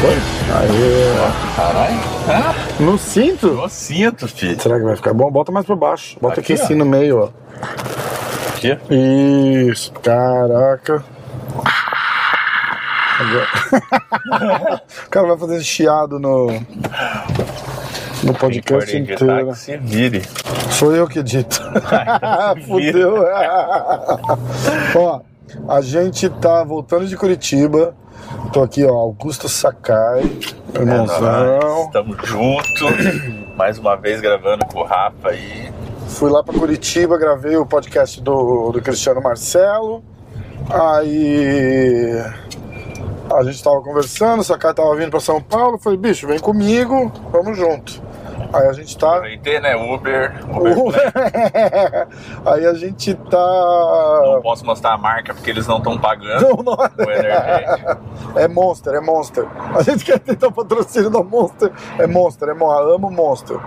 Foi? Aê. Caralho. Ah, No cinto? eu sinto, filho. Será que vai ficar bom? Bota mais pra baixo. Bota aqui, Aqui, ó. assim no meio, ó. Aqui. Isso. Caraca. Agora- o cara vai fazer chiado no, no podcast editar inteiro. que se vire. Sou eu que edito. Fudeu. ó, a gente tá voltando de Curitiba. Tô aqui, ó, Augusto Sakai, irmãozão. Estamos juntos. Mais uma vez gravando com o Rafa aí. Fui lá pra Curitiba, gravei o podcast do, do Cristiano Marcelo. Aí a gente tava conversando, o Sakai tava vindo pra São Paulo. Falei, bicho, vem comigo, vamos junto. Aí a gente tá. Aproveitei, né? Uber. Uber. Play. Aí a gente Não tá. posso mostrar a marca porque eles não estão pagando. Não, não energético. É Monster, é Monster. A gente quer tentar o patrocínio da Monster. É Monster, é Monster. Amo Monster.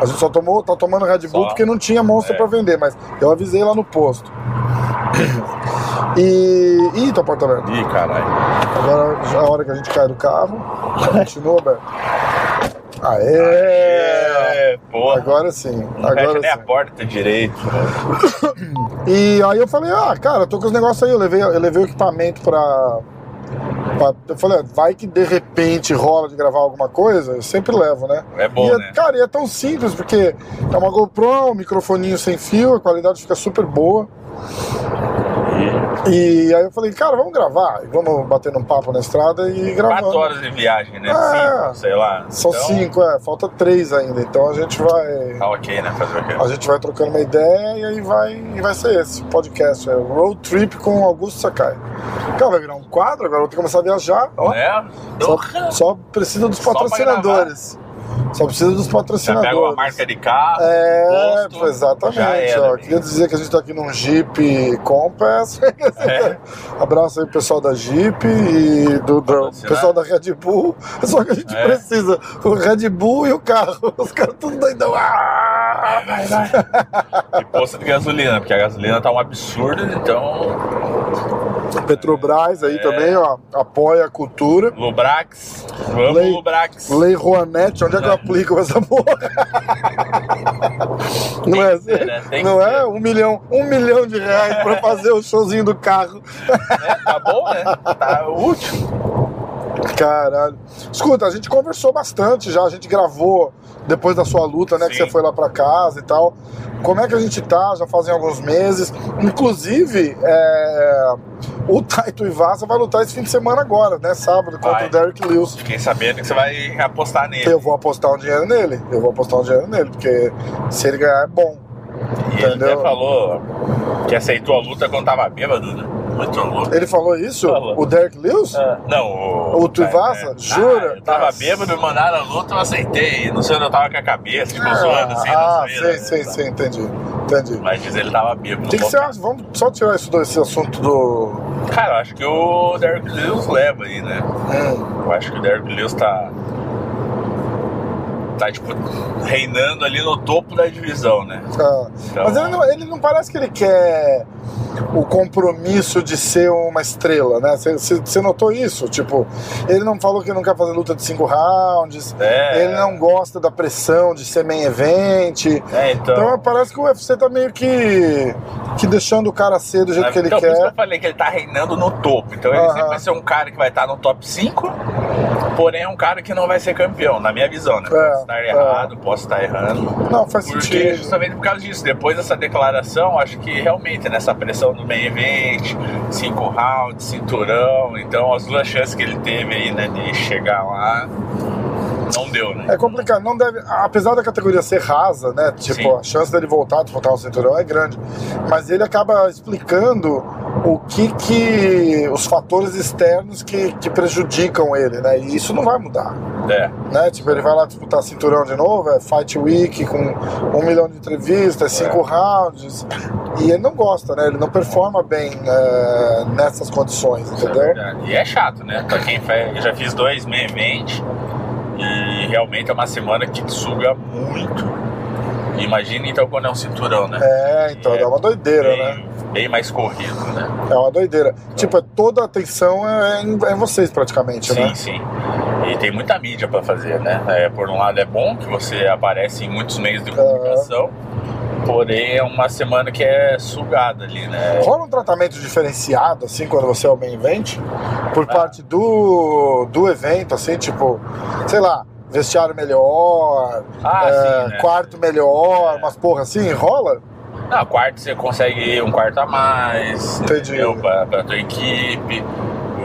A gente só tomou, tá tomando Red Bull Só. porque não tinha Monster É. pra vender, mas eu avisei lá no posto. E. Ih, tá porta aberta. Ih, caralho. Agora já é a hora que a gente cai do carro. Continua aberto. Aê! É, porra. Agora sim. não fecha Agora nem a sim. porta direito. E aí eu falei, ah, cara, tô com os negócios aí, eu levei, eu levei o equipamento pra, pra- Eu falei, ah, vai que de repente rola de gravar alguma coisa, eu sempre levo, né? É bom, é- né? Cara, e é tão simples, porque é uma GoPro, um microfoninho sem fio, a qualidade fica super boa. E aí eu falei, cara, vamos gravar, vamos bater um papo na estrada e gravar. Quatro horas de viagem, né? É. Cinco, sei lá. São Então, cinco, é, falta três ainda, então a gente vai. Tá ok, né? Fazer o quê? A gente vai trocando uma ideia e aí vai, e vai ser esse podcast. É Road Trip com Augusto Sakai. Cara, vai virar um quadro, agora eu vou ter que começar a viajar. Ó, Né? só, só precisa dos patrocinadores. Só precisa dos Já patrocinadores. pega uma marca de carro, É, posto, exatamente. já ó. Queria dizer que a gente tá aqui num Jeep Compass. É. Abraço aí pro pessoal da Jeep e do, do pessoal da Red Bull. Só que a gente É. precisa o Red Bull e o carro. Os caras tudo doidão. Ah! Vai, vai. E posto de gasolina, porque a gasolina tá um absurdo, então. Petrobras aí É. também, ó, apoia a cultura. Lubrax, vamos Lei- Lubrax. Lei Rouanet, onde é que eu aplico essa porra? Não é, que ser, né? Não é um milhão, um milhão de reais pra fazer o showzinho do carro. né? Tá bom, né? Tá útil. Caralho. Escuta, a gente conversou bastante já, a gente gravou depois da sua luta, né? Que Sim. você foi lá pra casa e tal. Como é que a gente tá? Já fazem alguns meses. Inclusive, é, o Taito Ivasa vai lutar esse fim de semana agora, né? Sábado, contra Vai. o Derek Lewis. Fiquei sabendo que você vai apostar nele. Eu vou apostar um dinheiro nele. Eu vou apostar um dinheiro nele, porque se ele ganhar é bom. E ele entendeu? até falou que aceitou a luta quando tava bêbado, né? Muito louco. Ele falou isso? Falou. O Derek Lewis? Ah, Não, o. O Tuivasa? Jura? Ah, eu tava Nossa. bêbado, me mandaram a luta, eu aceitei. Não sei onde eu tava com a cabeça, tipo, zoando assim. ah, sim, né? sim, entendi. Entendi. Mas diz ele tava bêbado. O que, você acha? Vamos só tirar isso desse assunto do. Cara, eu acho que o Derrick Lewis leva aí, né? Hum, Eu acho que o Derrick Lewis tá. Tá, tipo, reinando ali no topo da divisão, né? ah. Então- Mas ele não, ele não parece que ele quer o compromisso de ser uma estrela, né? Você- notou isso? Tipo, ele não falou que não quer fazer luta de cinco rounds, É. ele não gosta da pressão de ser main event. É, então. Então parece que o UFC tá meio que, que deixando o cara ser do jeito que ele então, por isso que quer. eu falei que ele tá reinando no topo. Então ele sempre vai ser um cara que vai estar no top 5, porém é um cara que não vai ser campeão, na minha visão, né? É, Posso estar é. errado, posso estar errando. Não, faz Porque sentido. justamente por causa disso, depois dessa declaração, acho que realmente nessa pressão do main event, cinco rounds, cinturão, então as duas chances que ele teve aí, né, de chegar lá, não deu, né? É complicado, não deve. Apesar da categoria ser rasa, né? Tipo, Sim. a chance dele voltar a disputar o cinturão é grande. Mas ele acaba explicando o que que. os fatores externos que, que prejudicam ele, né? E isso não vai mudar. É, Né? Tipo, ele vai lá disputar cinturão de novo, é Fight Week com um milhão de entrevistas, cinco rounds. E ele não gosta, né? Ele não performa bem é, nessas condições, é entendeu? verdade. E é chato, né? Pra quem faz, eu já fiz dois event e realmente é uma semana que suga muito. Imagina então quando é um cinturão, né? É, então É dá uma doideira, bem, né? Bem mais corrido, né? É uma doideira. Tipo, é toda a atenção é em, é em vocês praticamente, Sim, né? sim. E tem muita mídia pra fazer, né? É, por um lado é bom que você aparece em muitos meios de comunicação, porém é uma semana que é sugada ali, né? Rola um tratamento diferenciado, assim, quando você é o main event? Por Ah. parte do, do evento, assim, tipo, sei lá, vestiário melhor, Ah, é, sim, né? quarto melhor, umas porra assim, rola? Na quarto você consegue um quarto a mais, Entendi. entendeu? Pra, pra tua equipe.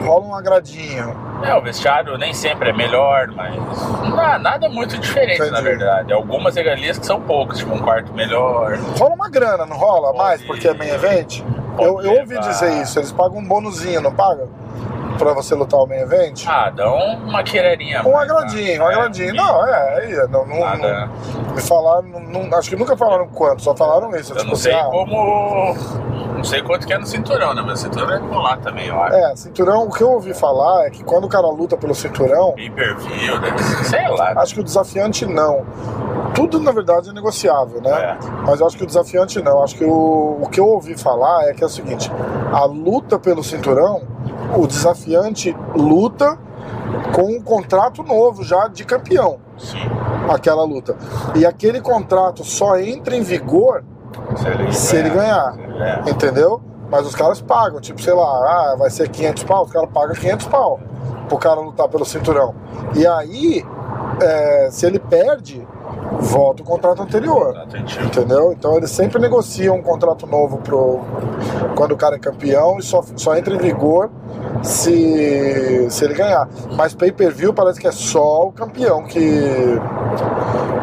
Rola um agradinho. É, o vestiário nem sempre é melhor, mas na- nada muito diferente, Entendi. na verdade. Algumas regalias que são poucas, tipo um quarto melhor. Rola uma grana, não rola Pode- mais, porque é main event? pode Eu, eu ouvi dizer isso, eles pagam um bonuzinho, não pagam? Pra você lutar o main event? Ah, dão uma queiradinha. Um agradinho, um agradinho. Não, é, aí, não, não, Nada. não- me falaram, não- acho que nunca falaram quanto, só falaram isso. Eu tipo não assim, sei ah, como. Não sei quanto que é no cinturão, né? Mas o cinturão é colar também, eu acho. É, cinturão, o que eu ouvi falar é que quando o cara luta pelo cinturão, Pay per view, ser, sei lá. acho que o desafiante não. Tudo, na verdade, é negociável, né? É. Mas eu acho que o desafiante não. Acho que o, o que eu ouvi falar é que é o seguinte: a luta pelo cinturão, o desafiante luta com um contrato novo já de campeão, Sim. aquela luta. E aquele contrato só entra em vigor Se ele, Se ele ganhar. Se ele ganhar. entendeu? Mas os caras pagam, tipo, sei lá, ah, vai ser 500 pau, os caras pagam 500 pau pro cara lutar pelo cinturão. E aí, é, se ele perde, volta o contrato anterior. Entendi. Entendeu? Então eles sempre negociam um contrato novo pro quando o cara é campeão e só, só entra em vigor se, se ele ganhar. Mas pay per view parece que é só o campeão que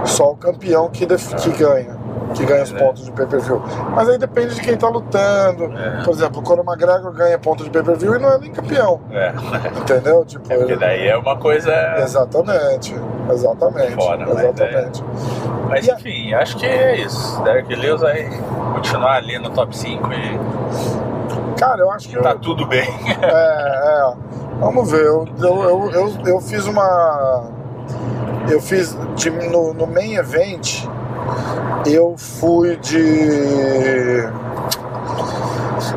só o campeão que, def- que ganha. Que ganha os É. pontos de pay per view. Mas aí depende de quem tá lutando. É. Por exemplo, o Conor McGregor ganha pontos de pay per view e não é nem campeão. É. Entendeu? Tipo, Porque daí é uma coisa. Exatamente. Exatamente. Fora, mas exatamente. Mas a- enfim, acho que é isso. Derek Lewis vai continuar ali no top 5 e Cara, eu acho que tá eu- tudo bem. É, é. Vamos ver. Eu, eu, eu, eu, eu fiz uma. Eu fiz de, no, no main event. Eu fui de.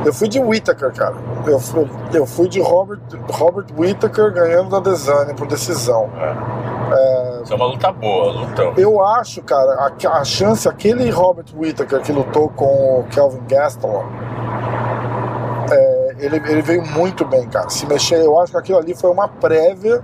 Eu fui de Whittaker, cara. Eu, fui- eu fui de Robert, Robert Whittaker ganhando da Desane por decisão. Isso é uma luta boa, lutão. Eu acho, cara, a, a chance, aquele Robert Whittaker que lutou com o Kelvin Gaston, é, ele, ele veio muito bem, cara. Se mexer, eu acho que aquilo ali foi uma prévia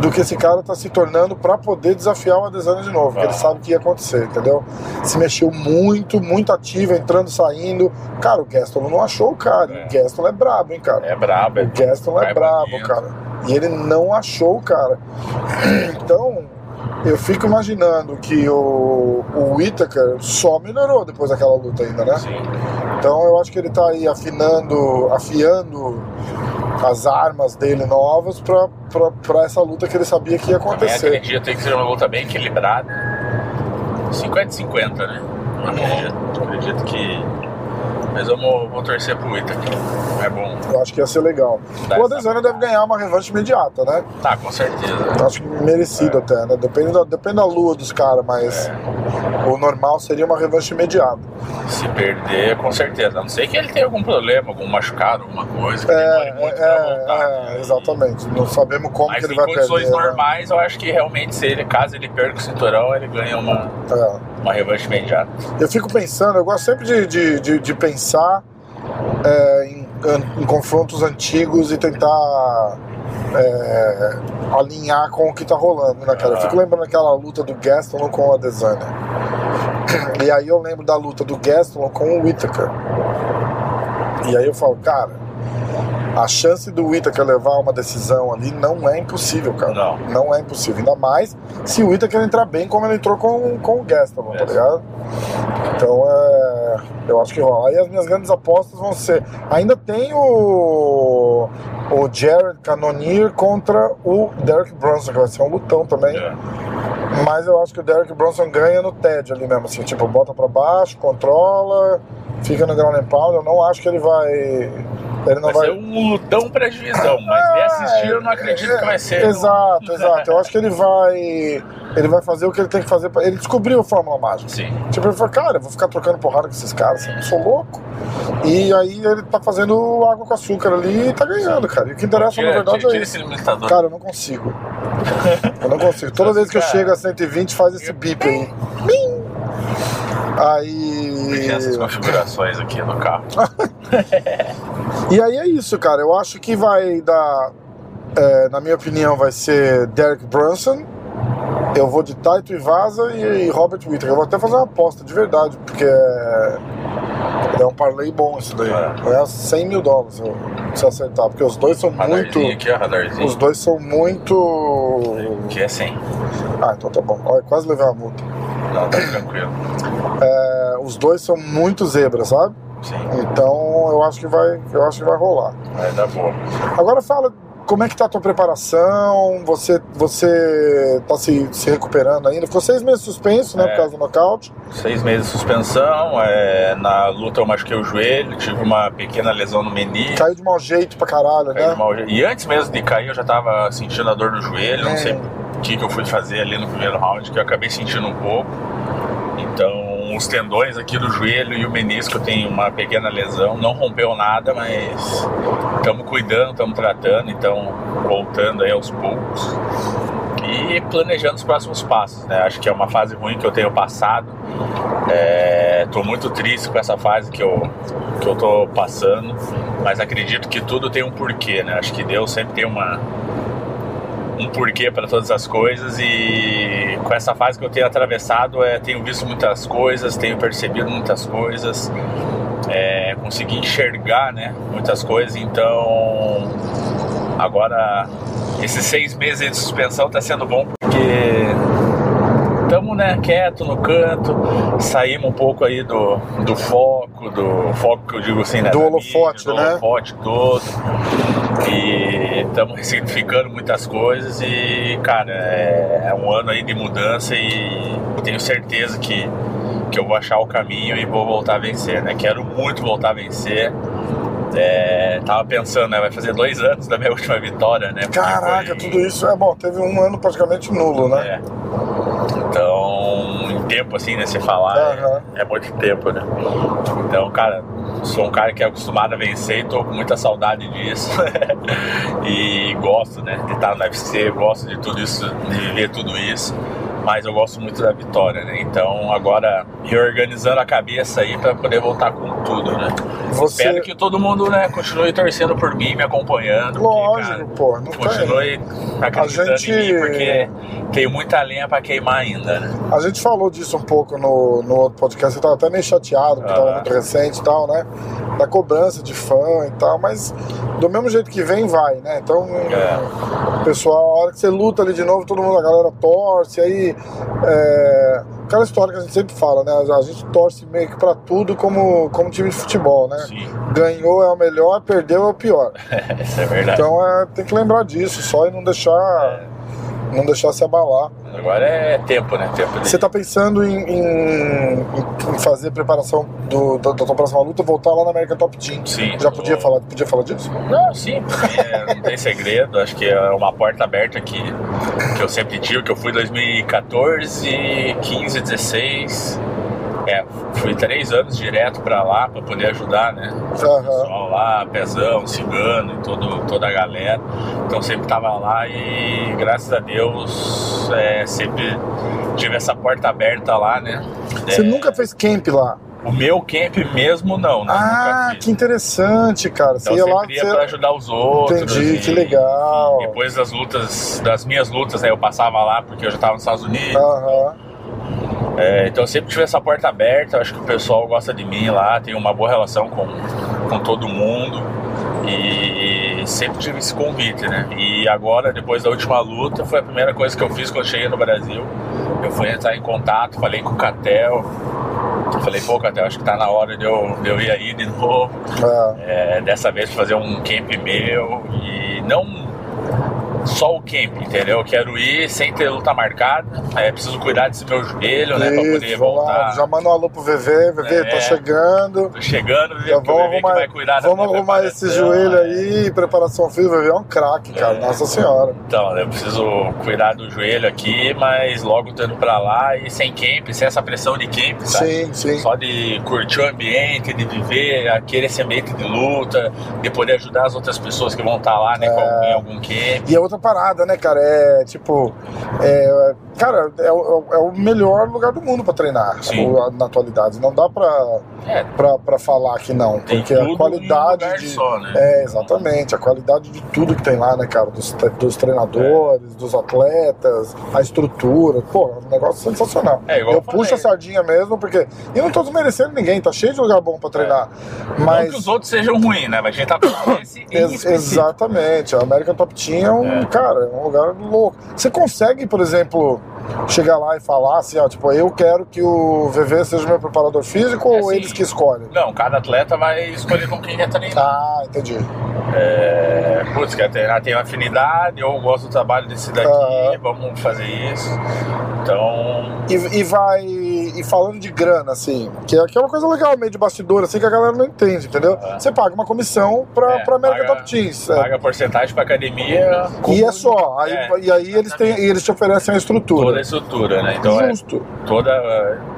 do que esse cara tá se tornando pra poder desafiar o Adesanya de novo, porque ele Ah. sabe que ia acontecer, entendeu? Se mexeu muito, muito ativo, entrando, saindo. Cara, o Gaston não achou o cara. É. O Gaston é brabo, hein, cara. É brabo, é O Gaston é brabo, bonito. cara. E ele não achou o cara. Então, eu fico imaginando que o, o Whittaker só melhorou depois daquela luta ainda, né? Sim. Então eu acho que ele tá aí afinando, afiando as armas dele novas pra essa luta que ele sabia que ia Também acontecer. acredito que seja uma luta bem equilibrada. 50-50, né? Eu acredito, acredito que. Mas vamos, vou torcer pro Itaque. É bom. Eu acho que ia ser legal. Dá O Adesanya deve ganhar uma revanche imediata, né? Tá, com certeza. Eu acho que merecido É. até, né? Depende da, depende da lua dos caras, mas É. o normal seria uma revanche imediata. Se perder, com certeza. A não sei que ele tenha algum problema, algum machucado, alguma coisa. Que É, é, é, exatamente. Não sabemos como Mas que ele em vai condições perder. né? normais, eu acho que realmente, se ele, caso ele perca o cinturão, ele ganha uma, É. uma revanche imediata. Eu fico pensando, eu gosto sempre de, de, de, de pensar é, em, em confrontos antigos e tentar é, alinhar com o que tá rolando, né, cara? Eu fico lembrando daquela luta do Gaston com o Adesanya. E aí eu lembro da luta do Gaston com o Whittaker. E aí eu falo, cara, a chance do Whittaker levar uma decisão ali não é impossível, cara. Não. Não é impossível. Ainda mais se o Whittaker entrar bem como ele entrou com, com o Gaston, tá É. ligado? Então é. Eu acho que rola. Aí as minhas grandes apostas vão ser. Ainda tem o. O Jared Cannonier contra o Derek Bronson, que vai ser um lutão também. É. Mas eu acho que o Derek Bronson ganha no TED ali mesmo, assim, tipo, bota pra baixo, controla, fica no ground and pound. Eu não acho que ele vai Ele não vai, vai ser um lutão pra divisão, mas é, de assistir eu não acredito que vai ser. Exato, no... exato. Eu acho que ele vai. Ele vai fazer o que ele tem que fazer. Pra... Ele descobriu a Fórmula Mágica. Sim. Tipo, ele falou, cara, eu vou ficar trocando porrada com esses caras, assim, eu sou louco. E aí ele tá fazendo água com açúcar ali e tá ganhando, cara. E o que interessa, tira, na verdade, tira, é isso. Cara, eu não consigo. eu não consigo. Toda vez que eu chego a 120, faz esse bip aí. Aí. Tem essas configurações aqui no carro. e aí é isso, cara. Eu acho que vai dar. É, na minha opinião, vai ser Derek Brunson. Eu vou de Taito Ivasa e, e Robert Whittaker. Eu vou até fazer uma aposta de verdade, porque é, é um parlay bom esse daí. É, é 100 mil dólares se acertar, porque os dois são muito. Aqui, ó, os dois são muito. Que é 100. Ah, então tá bom. Olha, quase levei uma multa. Não, tá tranquilo. É, os dois são muito zebra, sabe? Sim. Então eu acho que vai, eu acho que vai rolar. Vai dar boa. Agora fala como é que tá a tua preparação? Você, você tá se, se recuperando ainda? Ficou seis meses suspenso, né, é, por causa do nocaute? Seis meses de suspensão, é, na luta eu machuquei o joelho, tive uma pequena lesão no menisco. Caiu de mau jeito pra caralho, né? jeito. E antes mesmo de cair eu já tava sentindo a dor no joelho, é. não sei que, que eu fui fazer ali no primeiro round, que eu acabei sentindo um pouco. Então, os tendões aqui do joelho e o menisco tem uma pequena lesão. Não rompeu nada, mas estamos cuidando, estamos tratando, então voltando aí aos poucos. E planejando os próximos passos, né? Acho que é uma fase ruim que eu tenho passado. Estou é, muito triste com essa fase que eu, que eu tô passando, mas acredito que tudo tem um porquê, né? Acho que Deus sempre tem uma, um porquê para todas as coisas e com essa fase que eu tenho atravessado, é, tenho visto muitas coisas, tenho percebido muitas coisas, é, consegui enxergar né, muitas coisas, então agora esses seis meses de suspensão está sendo bom porque estamos né, quieto no canto, saímos um pouco aí do, do foco, do foco que eu digo assim, né? Do holofote, mídia, do né? holofote todo. E estamos ressignificando muitas coisas e, cara, é, é um ano aí de mudança e tenho certeza que, que eu vou achar o caminho e vou voltar a vencer, né? Quero muito voltar a vencer. É, tava pensando, né? Vai fazer dois anos da minha última vitória, né? Caraca, foi... tudo isso é bom. Teve um ano praticamente nulo, né? É. Então, em tempo assim, né? Você falar uhum. é, é, muito tempo, né? Então, cara, sou um cara que é acostumado a vencer e tô com muita saudade disso. e gosto, né? De estar no UFC, gosto de tudo isso, de viver tudo isso mas eu gosto muito da vitória, né? Então agora reorganizando a cabeça aí para poder voltar com tudo, né? Você... Espero que todo mundo, né, continue torcendo por mim, me acompanhando. Lógico, porque, cara, pô, não continue tem. acreditando gente... em mim, porque tenho muita lenha para queimar ainda, né? A gente falou disso um pouco no, no outro podcast, eu tava até meio chateado, porque ah. tava muito recente e tal, né? Da cobrança de fã e tal, mas do mesmo jeito que vem, vai, né? Então, é. pessoal, a hora que você luta ali de novo, todo mundo, a galera torce, aí é, aquela história que a gente sempre fala, né? A gente torce meio que pra tudo como, como time de futebol, né? Sim. Ganhou é o melhor, perdeu é o pior. Isso é verdade. Então é, tem que lembrar disso, só e não deixar. Não deixar se abalar. Agora é tempo, né? Tempo de... Você está pensando em, em, em, fazer preparação do, da, da tua próxima luta, voltar lá na American Top Team? Sim. Já podia, falar, podia falar disso? Não, sim. É, não tem segredo. Acho que é uma porta aberta que, que eu sempre tive, que eu fui em 2014, 15, 16 é, fui três anos direto para lá para poder ajudar, né? Uhum. O pessoal lá, Pezão, Cigano e todo, toda a galera. Então sempre tava lá e graças a Deus é, sempre tive essa porta aberta lá, né? Você é, nunca fez camp lá? O meu camp mesmo não, né? Ah, que interessante, cara. Então, você ia lá você... pra ajudar os outros. Entendi, e, que legal. depois das lutas, das minhas lutas, aí eu passava lá porque eu já tava nos Estados Unidos. Aham. Uhum. É, então eu sempre tive essa porta aberta, acho que o pessoal gosta de mim lá, tenho uma boa relação com, com todo mundo e, e sempre tive esse convite, né? E agora, depois da última luta, foi a primeira coisa que eu fiz quando cheguei no Brasil. Eu fui entrar em contato, falei com o Catel, falei, pô, Catel, acho que tá na hora de eu, de eu ir aí de novo. É. É, dessa vez fazer um camp meu e não só o camp, entendeu? Eu quero ir sem ter luta marcada. É, preciso cuidar desse meu joelho, né? Pra poder vamos lá. voltar. Já manda um alô pro VV, VV, É. tá chegando. Tô chegando, Já porque o vamos VV que arrumar, vai cuidar da vamos arrumar esse joelho é. aí, preparação física, VV é um craque, cara, É. nossa senhora. Então, eu preciso cuidar do joelho aqui, mas logo tô indo pra lá e sem camp, sem essa pressão de camp, sabe? Sim, sim. Só de curtir o ambiente, de viver aquele ambiente de luta, de poder ajudar as outras pessoas que vão estar lá, né, com É. algum- em algum camp. E é outra parada, né, cara? É tipo. É, cara, é, o- é o melhor lugar do mundo pra treinar Sim. o- na atualidade. Não dá pra, É, pra, pra falar que não, tem porque a qualidade de. só, né? É, exatamente. A qualidade de tudo que tem lá, né, cara? Dos, dos treinadores, dos atletas, a estrutura. Pô, é um negócio sensacional. É, igual eu eu puxo a sardinha mesmo, porque. E não tô desmerecendo ninguém, tá cheio de lugar bom pra treinar. Não Mas. que os outros sejam ruins, né? Mas a gente tá falando esse Ex- exatamente, a American Top Team é um, É. cara, é um lugar louco. Você consegue, por exemplo, chegar lá e falar assim, ó, tipo, eu quero que o VV seja meu preparador físico É, ou sim. eles que escolhem? Não, cada atleta vai escolher com quem quer treinar. Ah, entendi. É, putz, quer treinar, tem uma afinidade, eu gosto do trabalho desse daqui, Ah. vamos fazer isso. Então, E, e vai. E falando de grana, assim, que é, que é uma coisa legal, meio de bastidor, assim, que a galera não entende, entendeu? Ah. Você paga uma comissão pra, É, pra American paga- Top Teams. é. paga porcentagem pra academia. E é só. Aí, É, e aí eles, têm, eles te oferecem a toda a estrutura. né? Então, é Justo, toda.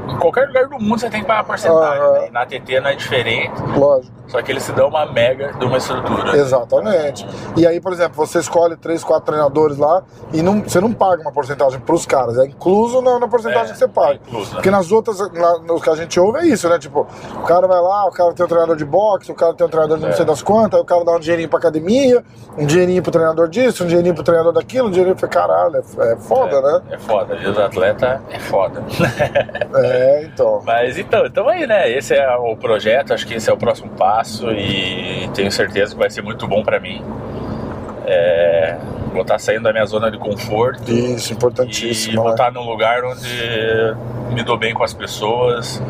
Em qualquer lugar do mundo você tem que pagar porcentagem. Aham. né? Na TT não é diferente, lógico. só que eles se dão uma mega de uma estrutura. Exatamente. E aí, por exemplo, você escolhe três, quatro treinadores lá e não, você não paga uma porcentagem pros caras, é incluso na, na porcentagem É, que você paga. é incluso, né? Porque nas outras, na, nos que a gente ouve é isso, né? Tipo, o cara vai lá, o cara tem um treinador de boxe, o cara tem um treinador de não É. sei das quantas, aí o cara dá um dinheirinho pra academia, um dinheirinho pro treinador disso, um dinheirinho pro treinador daquilo, um dinheirinho pro caralho, é, é foda, é, né? É foda, vida do atleta é foda. É, então. Mas então, então aí, né? Esse é o projeto, acho que esse é o próximo passo e tenho certeza que vai ser muito bom pra mim. É, vou estar saindo da minha zona de conforto Isso, e importantíssimo. vou né? estar num lugar onde me dou bem com as pessoas,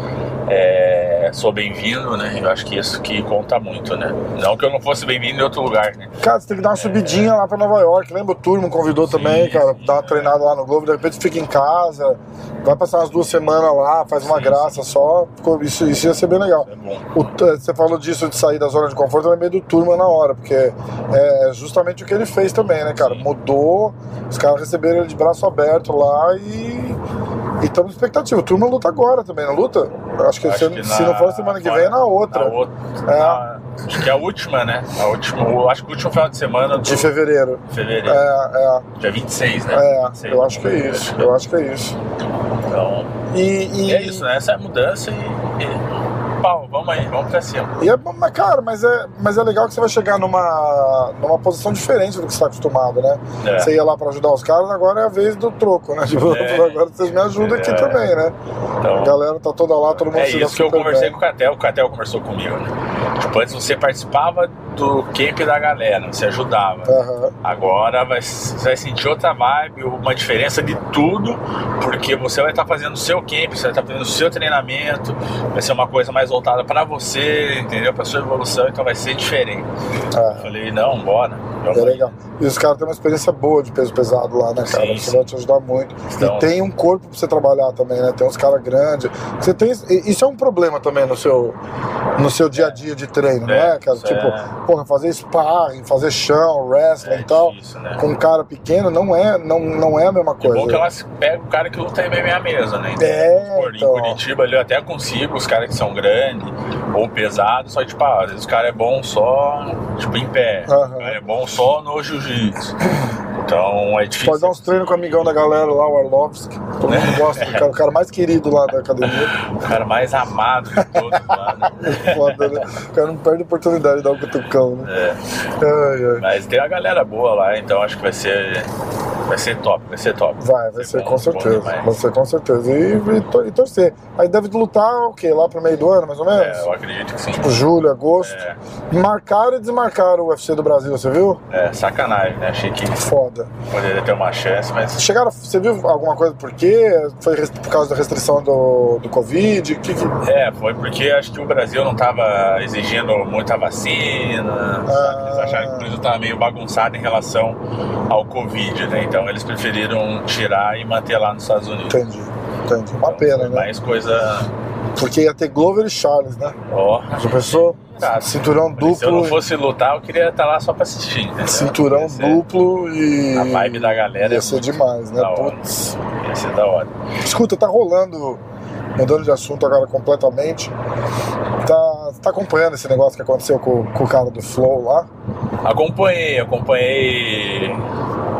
é, sou bem-vindo, né? Eu acho que isso que conta muito, né? Não que eu não fosse bem-vindo em outro lugar, né? Cara, você tem que dar uma subidinha lá pra Nova York. Lembra o Turmo convidou Sim, também, cara, sim. dar uma treinada lá no Globo, de repente fica em casa, vai passar umas duas semanas lá, faz uma Sim, graça só. Isso, isso ia ser bem legal. É bom. O você falou disso de sair da zona de conforto, eu lembrei do Turma na hora, porque é justamente o que ele fez também, né, cara? Sim. Mudou, os caras receberam ele de braço aberto lá e. E estamos na expectativa. Turma luta agora também, não luta? Acho que, Acho se, que se na- não for semana que vem, é na outra. Na outra. É. na- acho que é a última, né? A última, acho que o último final de semana do De fevereiro. fevereiro. É, Dia 26, né? é, 26, é. Eu acho que é isso. Eu acho que é isso. Então, E, e- e é isso, né? Essa é a mudança e, e pau, vamos aí, vamos pra cima. E é, mas, cara, mas é, mas é legal que você vai chegar numa, numa posição diferente do que você está acostumado, né? É. Você ia lá pra ajudar os caras, agora é a vez do troco, né? Tipo, É. agora vocês me ajudam aqui É. também, né? Então, A galera tá toda lá, todo mundo é se isso que eu conversei bem. com o Catel, o Catel conversou comigo, né? Tipo, antes você participava do camp da galera, você ajudava. Aham. Agora vai, você vai sentir outra vibe, uma diferença de tudo, porque você vai estar fazendo o seu camp, você vai estar fazendo o seu treinamento, vai ser uma coisa mais voltada para você, entendeu? Para sua evolução, então vai ser diferente. Eu É, falei, não, bora. é legal. E os caras têm uma experiência boa de peso pesado lá, né, cara? Sim, Isso sim. vai te ajudar muito. Então- E tem um corpo pra você trabalhar também, né? Tem uns caras grandes. Você tem. Isso é um problema também no seu, no seu dia a dia de treino, não é, É, cara? Tipo, é. Porra, fazer sparring, fazer chão, wrestling É e tal. difícil, né? Com um cara pequeno não é, não, não é a mesma É coisa. bom que elas pegam o cara que luta MMA mesmo, né? É, Pô, então. Em Curitiba ali eu até consigo os caras que são grandes ou pesados, só tipo, ah, às vezes o cara é bom só, tipo, em pé. Aham. O cara é bom só no jiu-jitsu. Então é difícil. Pode dar uns treinos com o amigão da galera lá, o Arlovski. Todo mundo gosta do cara, o cara mais querido lá da academia. O cara mais amado de todos lá, né? Foda, né? O cara não perde a oportunidade de dar o cutucão, né? É. Ai, ai. Mas tem uma galera boa lá, então acho que vai ser Vai ser top, vai ser top. Vai, vai ser bom, com certeza. Vai ser com certeza. E, e, e torcer. Aí deve lutar o quê? Lá pro meio do ano, mais ou menos? É, eu acredito que sim. Tipo, julho, agosto. É. Marcaram e desmarcaram o UFC do Brasil, você viu? É, sacanagem, né? Achei que Foda. Poderia ter uma chance, mas Chegaram, você viu alguma coisa por quê? Foi por causa da restrição do, do Covid? Que, que... É, foi porque acho que o Brasil não estava exigindo muita vacina. sabe? Eles acharam que o Brasil estava meio bagunçado em relação ao Covid, né? Então eles preferiram tirar e manter lá nos Estados Unidos. Entendi, entendi. Uma pena, Foi né? Mais coisa. Porque ia ter Glover e Charles, né? Ó. Já pensou? Cara, Cinturão Se eu não duplo. fosse lutar, eu queria estar lá só pra assistir. entendeu? Cinturão ser- duplo e. A vibe da galera Ia é ser demais, né? Putz. Ia ser da hora. Escuta, tá rolando, mudando de assunto agora completamente. Tá, tá acompanhando esse negócio que aconteceu com, com o cara do Flow lá? Acompanhei, acompanhei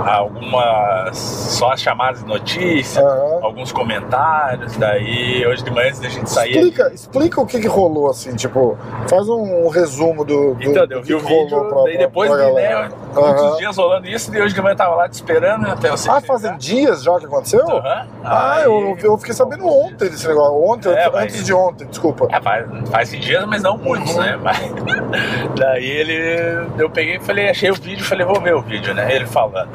algumas só as chamadas de notícia, Aham. alguns comentários, daí hoje de manhã antes da gente sair. Explica, explica o que, que rolou, assim, tipo, faz um, resumo do, do, Então, eu vi o vídeo, pra, daí pra- depois pra de galera. né, muitos dias rolando isso, e hoje de manhã eu tava lá te esperando né, até você Ah, fazem dias já que aconteceu? Aham. Ah, eu, eu fiquei sabendo ontem desse negócio. Ontem, É, antes mas- de ontem, desculpa. É, faz, faz dias, mas não muitos, né? Mas, daí ele. Eu peguei e falei, achei o vídeo falei, vou ver o vídeo, né? Ele falando.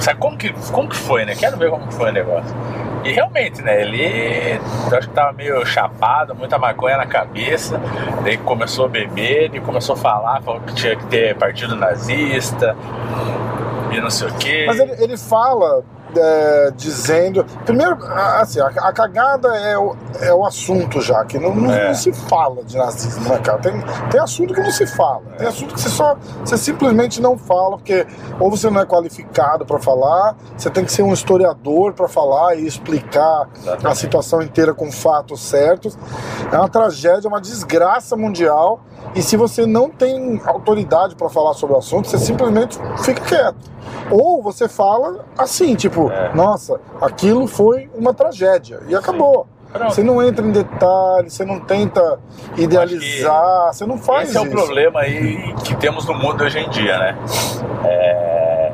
Sabe como que, como que foi, né? Quero ver como que foi o negócio. E realmente, né? Ele acho que tava meio chapado, muita maconha na cabeça. Daí começou a beber, e começou a falar, falou que tinha que ter partido nazista e não sei o quê. Mas ele, ele fala é, dizendo. Primeiro, a- assim, a, a cagada é o, é o assunto já, que não, não, É. não se fala de nazismo, né, cara? Tem, tem assunto que não se fala. Tem assunto que você só. Você simplesmente não fala, porque ou você não é qualificado pra falar, você tem que ser um historiador pra falar e explicar a Exatamente. situação inteira com fatos certos. É uma tragédia, é uma desgraça mundial. E se você não tem autoridade pra falar sobre o assunto, você simplesmente fica quieto. Ou você fala assim, tipo, É. nossa, aquilo foi uma tragédia. E acabou. Pronto. Você não entra em detalhes, você não tenta idealizar, você não faz Esse é o isso. problema aí que temos no mundo hoje em dia, né? É,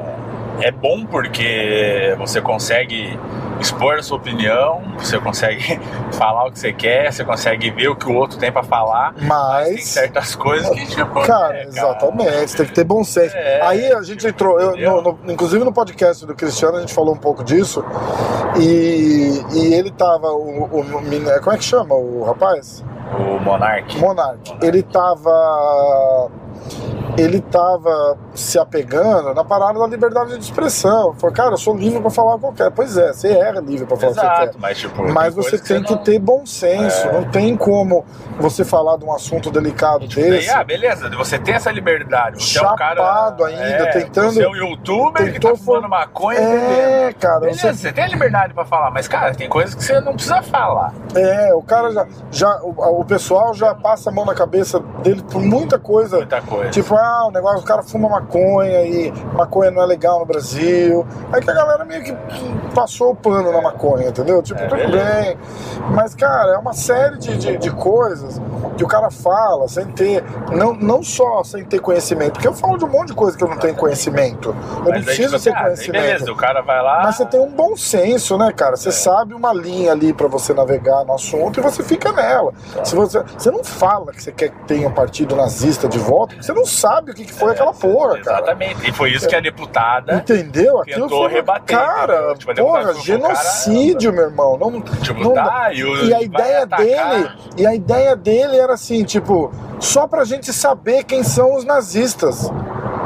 é bom porque você consegue expor a sua opinião, você consegue falar o que você quer, você consegue ver o que o outro tem pra falar. Tem Mas. certas coisas que, tipo. Cara, é, exatamente, você tem que ter bom senso. É, Aí a gente entrou, eu, no- no- inclusive no podcast do Cristiano, a gente falou um pouco disso. E, e ele tava, o, o, o como é que chama o rapaz? O Monark. Monark. Ele tava. Ele tava se apegando na parada da liberdade de expressão. Falou, cara, eu sou livre pra falar qualquer. Pois é, você é livre pra falar o que você quer. Exato, mas tipo. Mas tem você tem que não- ter bom senso. É. Não tem como você falar de um assunto delicado Daí, desse. ah, beleza, você tem essa liberdade. Você é um cara. Chapado ainda, é, tentando- Você é um youtuber que tá fumando maconha. É, cara, Beleza, você, você tem a liberdade pra falar, mas, cara, tem coisas que você não precisa falar. é, o cara já, já o, o pessoal já passa a mão na cabeça dele por muita coisa. Muita coisa. Tipo, ah, o negócio, o cara fuma maconha e maconha não é legal no Brasil. Aí que a galera meio que passou o na maconha, entendeu? Tipo, É, tudo bem. Mas, cara, é uma série de, de, de coisas que o cara fala sem ter, não, não só sem ter conhecimento, porque eu falo de um monte de coisa que eu não tenho conhecimento. Eu não Mas aí, preciso tipo, ter assim, ah, conhecimento. Beleza, o cara vai lá. Mas você tem um bom senso, né, cara? Você É. sabe uma linha ali pra você navegar no assunto e você fica nela. Tá. Se você, você não fala que você quer que tenha um partido nazista de volta, você não sabe o que, que foi É, aquela porra, cara. Exatamente. E foi isso que a deputada. Entendeu? Aquilo Tentou foi. rebater, cara, entendeu? Tipo, porra, deputada genocídio, meu irmão. Não, Tipo, não dá. e, E a ideia atacar. dele, e a ideia dele era assim, tipo, só pra gente saber quem são os nazistas.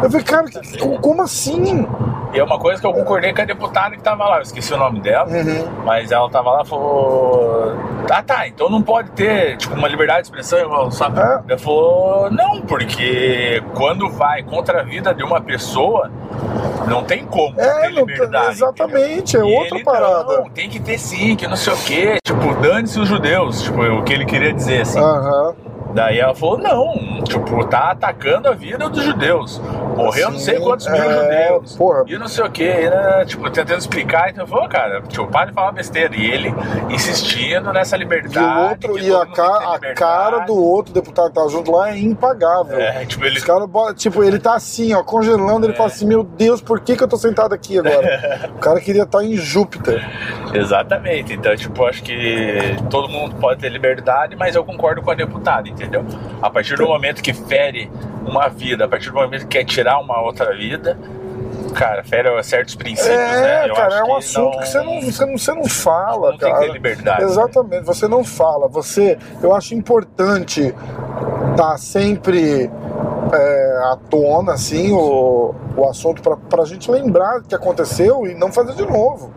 Eu falei, cara, que- como assim? E é uma coisa que eu concordei com a deputada que tava lá, eu esqueci o nome dela, Uhum. mas ela tava lá e falou. Ah tá, então não pode ter tipo, uma liberdade de expressão, irmão, sabe? É. Ela falou, não, porque quando vai contra a vida de uma pessoa, não tem como É, ter liberdade. exatamente, entendeu? é E outra ele, parada. Não, tem que ter sim, que não sei o quê. Tipo, dane-se os judeus, tipo, o que ele queria dizer, assim. Aham. Daí ela falou, não, tipo, tá atacando a vida dos judeus. Morreu não sei quantos mil é, judeus. porra. E não sei o que, né? Tipo, tentando explicar. Então eu falei, cara, tipo, para de falar besteira. E ele insistindo nessa E liberdade. o outro, e a, ca- a cara do outro deputado que tava junto lá é impagável. É, tipo, ele- Os tipo, ele tá assim, ó, congelando, ele fala assim, meu Deus, por que, que eu tô sentado aqui agora? o cara queria estar em Júpiter. Exatamente. Então, tipo, acho que todo mundo pode ter liberdade, mas eu concordo com a deputada, entendeu? A partir do momento que fere uma vida, a partir do momento que quer tirar uma outra vida, cara, fere certos princípios, né? É, Eu cara, é um que assunto que você não, você não, você não fala, Não tem cara. que ter liberdade. Exatamente, você não fala. Você, eu acho importante tá sempre é, à tona, assim, o, o assunto pra, pra gente lembrar que aconteceu e não fazer de novo.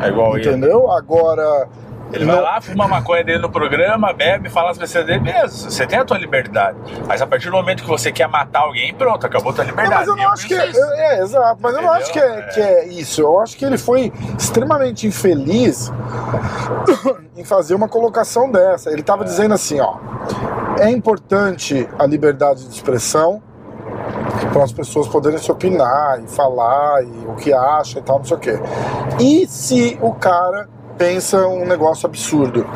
É igual ele. Entendeu? Agora. Ele não- vai lá, fuma maconha dele no programa, bebe, fala as besteiras dele, beleza, você tem a tua liberdade. Mas a partir do momento que você quer matar alguém, pronto, acabou a tua Não, liberdade. mas eu não acho que é, isso. é, exato, mas eu não Entendeu? acho que é, que é isso. Eu acho que ele foi extremamente infeliz em fazer uma colocação dessa. Ele estava dizendo assim, ó, é importante a liberdade de expressão para as pessoas poderem se opinar e falar e o que acha e tal, não sei o quê. E se o cara pensa um negócio absurdo?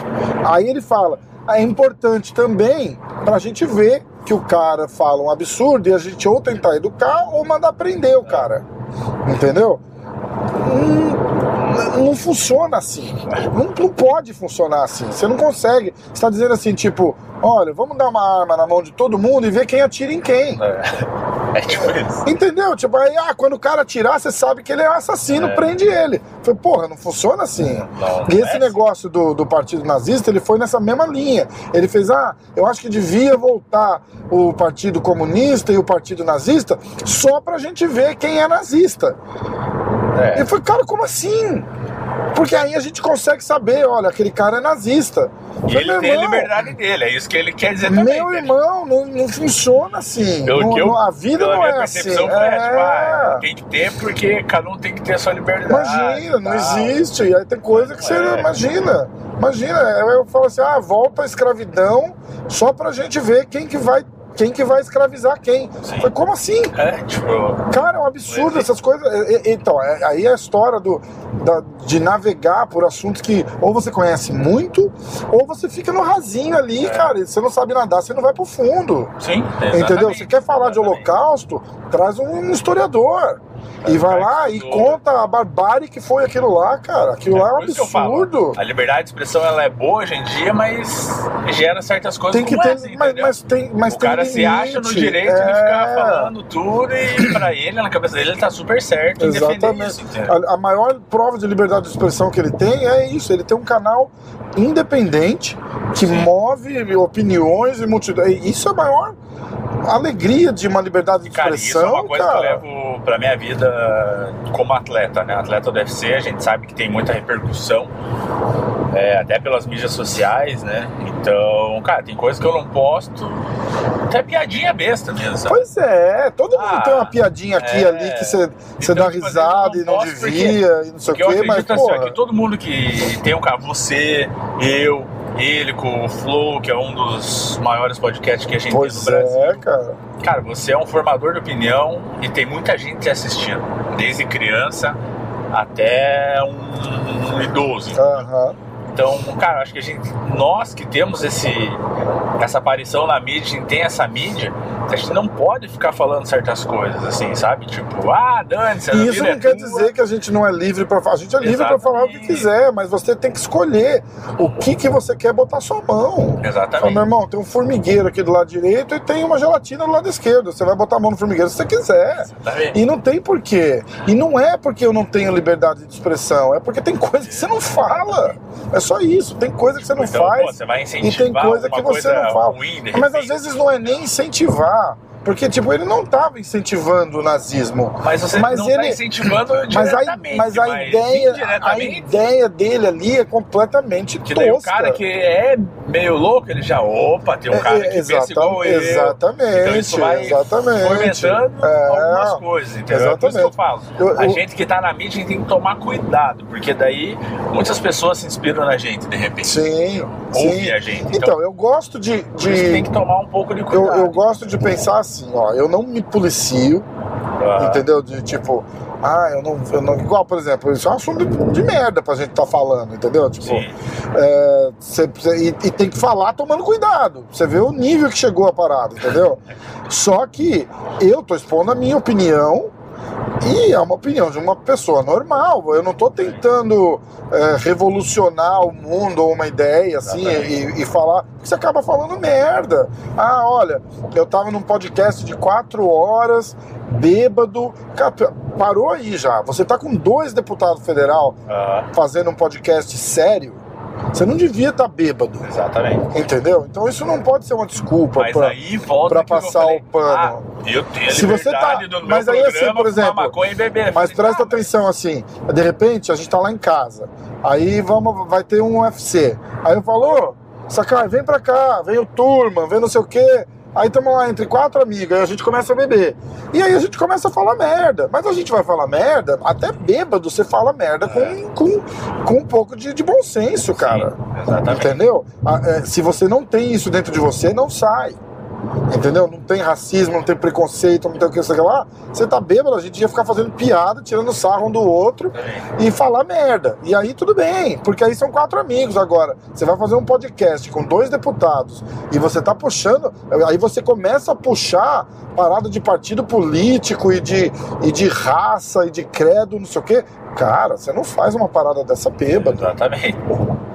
Aí ele fala, é importante também para a gente ver que o cara fala um absurdo e a gente ou tentar educar ou mandar prender o cara. Entendeu? Hum, não funciona assim. Não, não pode funcionar assim. Você não consegue. Você está dizendo assim, tipo, olha, vamos dar uma arma na mão de todo mundo e ver quem atira em quem. É, é tipo isso. Entendeu? Tipo, aí, ah, quando o cara atirar, você sabe que ele é um assassino, É. prende ele. Falei, porra, não funciona assim. Não, e não esse é negócio do, do partido nazista, ele foi nessa mesma linha. Ele fez, ah, eu acho que devia voltar o partido comunista e o partido nazista só pra gente ver quem é nazista. É. Ele foi, cara, como assim? Porque aí a gente consegue saber, olha, aquele cara é nazista. E ele tem a liberdade dele, é isso que ele quer dizer também. Meu entende? irmão, não, não funciona assim. Pelo Não- que eu, a vida não é assim. foi, É. tipo, ah, tem que ter porque cada um tem que ter a sua liberdade. Imagina, não existe. E aí tem coisa que você É. imagina. Imagina, eu, eu falo assim, ah, volta a escravidão só pra gente ver quem que vai, quem que vai escravizar quem. Sim. Falei, como assim? É, tipo, Cara, é um absurdo essas coisas. E- e- Então, é- aí é a história do, da- de navegar por assuntos que ou você conhece muito, ou você fica no rasinho ali, cara. E você não sabe nadar, você não vai pro fundo. sim, Entendeu? exatamente. Você quer falar de Exatamente. holocausto, traz um historiador. E É, vai lá e conta a barbárie que foi aquilo lá, cara. Aquilo lá é um absurdo. A liberdade de expressão ela é boa hoje em dia, mas gera certas coisas Tem que ter. essa, mas, mas tem, mas o tem cara se limite. acha no direito de É. ficar falando tudo e pra ele, na cabeça dele, ele tá super certo Exatamente. isso? A, a maior prova de liberdade de expressão que ele tem é isso. Ele tem um canal independente que Sim. move opiniões e multidão. E Isso é a maior alegria de uma liberdade de Cara, isso é expressão, uma coisa cara. que eu levo pra minha vida como atleta, né? Atleta do UFC, a gente sabe que tem muita repercussão, é, até pelas mídias sociais, né? Então, cara, tem coisas que eu não posto, até piadinha besta mesmo, sabe? Pois é, todo mundo Ah, tem uma piadinha aqui e é. ali que você Então, dá tipo, risada e não posto porque- devia e não sei o quê, mas assim, que todo mundo que tem um cara, você, eu, ele com o Flow, que é um dos maiores podcasts que a gente Pois tem no Brasil. é, cara. Cara, você é um formador de opinião e tem muita gente te assistindo, desde criança até um, um idoso. Aham. Então, cara, acho que a gente, nós que temos esse, essa aparição na mídia, a gente tem essa mídia, a gente não pode ficar falando certas coisas, assim, sabe? Tipo, ah, dane-se, E isso não é quer tua. dizer que a gente não é livre para A gente é livre para falar o que quiser, mas você tem que escolher o que, que você quer botar sua mão. Fala, Exatamente. meu irmão, tem um formigueiro aqui do lado direito e tem uma gelatina do lado esquerdo. Você vai botar a mão no formigueiro se você quiser. Exatamente. E não tem porquê. E não é porque eu não tenho liberdade de expressão, é porque tem coisa que você não fala. É só isso. Tem coisa que você não Então, faz. pô, você vai E incentivar tem coisa que você coisa não fala. de Mas às vezes não é nem incentivar. Porque, tipo, ele não estava incentivando o nazismo. Mas você mas não ele- tá incentivando Mas a, mas a ideia, a ideia dele ali é completamente que daí o tosca. cara que é meio louco, ele já, opa, tem um cara que É, pensa igual eu. exatamente, Então isso vai exatamente. fomentando É, algumas coisas, entendeu? É por isso que eu exatamente. falo. Eu- a eu- gente que tá na mídia a gente tem que tomar cuidado, porque daí muitas pessoas se inspiram na gente, de repente. Sim, Ouve sim. a gente. Então, Então, eu gosto de. que tem de que tomar um pouco de eu, cuidado. eu gosto de pensar assim, ó, eu não me policio, Ah, entendeu? De tipo, ah, eu não, eu não. Igual, por exemplo, isso é um assunto de, de merda pra gente tá falando, entendeu? Tipo, é, cê- cê- e, e tem que falar tomando cuidado. Você vê o nível que chegou a parada, entendeu? Só que eu tô expondo a minha opinião e é uma opinião de uma pessoa normal. Eu não tô tentando é, revolucionar o mundo ou uma ideia assim e, e falar. Porque você acaba falando merda. Ah, olha, eu tava num podcast de quatro horas, bêbado. Parou aí já. Você tá com dois deputados federal Ah, fazendo um podcast sério, você não devia estar bêbado, exatamente. entendeu? Então isso não pode ser uma desculpa eu passar o pano. Ah, eu tenho Se você tá- mas aí, assim, por exemplo. Mas presta tá, atenção assim, de repente a gente tá lá em casa, aí vamos, vai ter um UFC. Aí eu falo, ô, Sakai, vem pra cá, vem o turma, vem não sei o quê. Aí estamos lá entre quatro amigos, aí a gente começa a beber. E aí a gente começa a falar merda. Mas a gente vai falar merda, até bêbado você fala merda com, com, com um pouco de, de bom senso, cara. Sim, exatamente. Entendeu? Ah, é, se você não tem isso dentro de você, não sai. Entendeu? Não tem racismo, não tem preconceito, não tem o que, sei lá. Você tá bêbado, a gente ia ficar fazendo piada, tirando sarro um do outro e falar merda. E aí tudo bem, porque aí são quatro amigos agora. Você vai fazer um podcast com dois deputados e você tá puxando, aí você começa a puxar parada de partido político e de, e de raça e de credo, não sei o quê. Cara, você não faz uma parada dessa bêbado. Exatamente.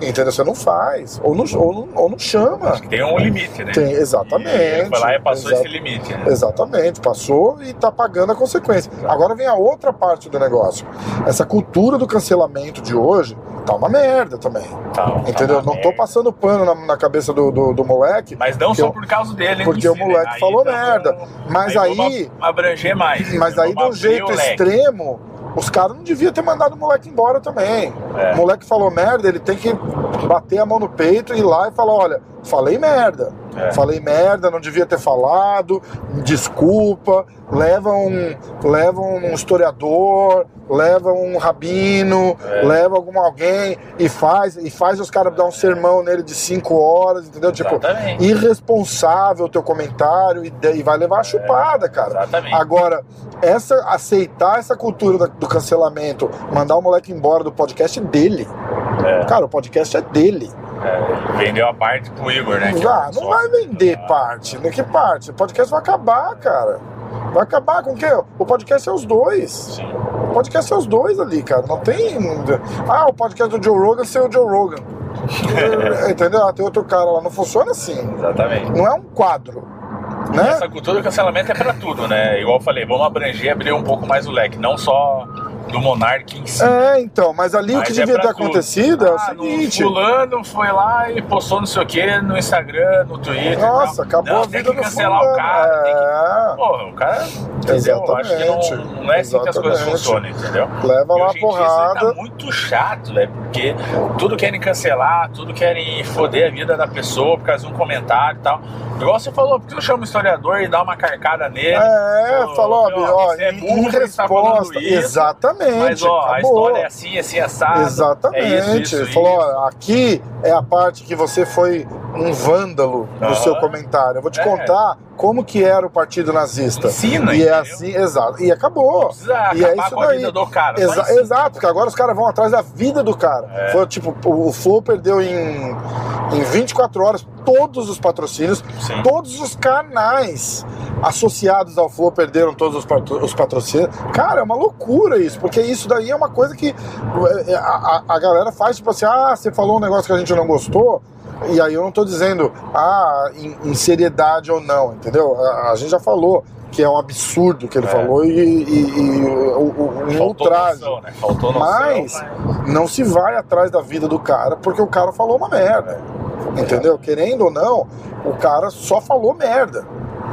Entendeu? Você não faz. Ou não, ou não, ou não chama. Acho que tem um limite, né? Tem, exatamente. E ele foi lá e passou Exa- esse limite. Né? Exatamente, passou e tá pagando a consequência. Agora vem a outra parte do negócio. Essa cultura do cancelamento de hoje tá uma merda também. Tá, tá Entendeu? uma Não tô merda. passando pano na, na cabeça do, do, do moleque. Mas não porque só eu- por causa dele. porque em o moleque Aí falou então merda. Mas vamos aí- abranger mais. Mas aí, de um jeito extremo, os caras não deviam ter mandado o moleque embora também. É. O moleque falou merda, ele tem que bater a mão no peito e ir lá e falar: olha, falei merda. É. Falei merda, não devia ter falado, desculpa. Leva um, leva um historiador, leva um rabino, É. leva algum alguém e faz, e faz os caras dar um sermão nele de cinco horas, entendeu? Tipo, Exatamente. irresponsável o teu comentário e, e vai levar a chupada, cara. Exatamente. Agora, essa, aceitar essa cultura da- do cancelamento, mandar o moleque embora do podcast é dele. É. Cara, o podcast é dele. É, vendeu a parte pro Igor, né? Ah, não vai vender parte. né? Que parte? O podcast vai acabar, cara. Vai acabar com o quê? O podcast é os dois. Sim. O podcast é os dois ali, cara. Não tem. Ah, o podcast do Joe Rogan ser o Joe Rogan. Entendeu? Ah, tem outro cara lá. Não funciona assim. Exatamente. Não é um quadro. Né? Essa cultura do cancelamento é pra tudo, né? Igual eu falei, vamos abranger, abrir um pouco mais o leque, não só do Monark em si. É, então, mas ali o Mas que é devia pra ter tudo. acontecido é o Ah, no seguinte. Fulano foi lá e postou não sei o que no Instagram, no Twitter. Nossa, acabou não, a tem vida que do cancelar fulano. o cara. Tem que... É. Pô, o cara. Entendeu? Eu Acho que não, Exatamente. não é assim que as coisas Exatamente. funcionam, entendeu? Leva lá a hoje em dia porrada. tá muito chato, velho, porque tudo querem cancelar, tudo querem foder a vida da pessoa por causa de um comentário e tal. Igual você falou, por que não chama o historiador e dá uma carcada nele? É, falou, ó, ó, você é burro em falando resposta. isso, Exatamente. Mas ó, a acabou. história é assim, assim, assado. Exatamente. É isso, isso, Ele isso. falou: ó, aqui é a parte que você foi um vândalo no Aham. seu comentário. Eu vou te É. contar como que era o partido nazista. Ensina, e é entendeu? assim, exato. E acabou. E é isso a daí. Exa- exato, porque agora os caras vão atrás da vida do cara. É. Foi tipo, o, o Flow perdeu em, em 24 horas todos os patrocínios, Sim. todos os canais associados ao Flow perderam todos os, patro- os patrocínios. Cara, é uma loucura isso, porque isso daí é uma coisa que é, a, a- a galera faz, tipo assim, ah, você falou um negócio que a gente não gostou. E aí eu não tô dizendo, ah, em, em seriedade ou não, entendeu? A, a gente já falou que é um absurdo que ele É. falou e, e- e o, o, um ultraje. né? Mas não se vai atrás da vida do cara porque o cara falou uma merda. Entendeu? Querendo ou não, o cara só falou merda.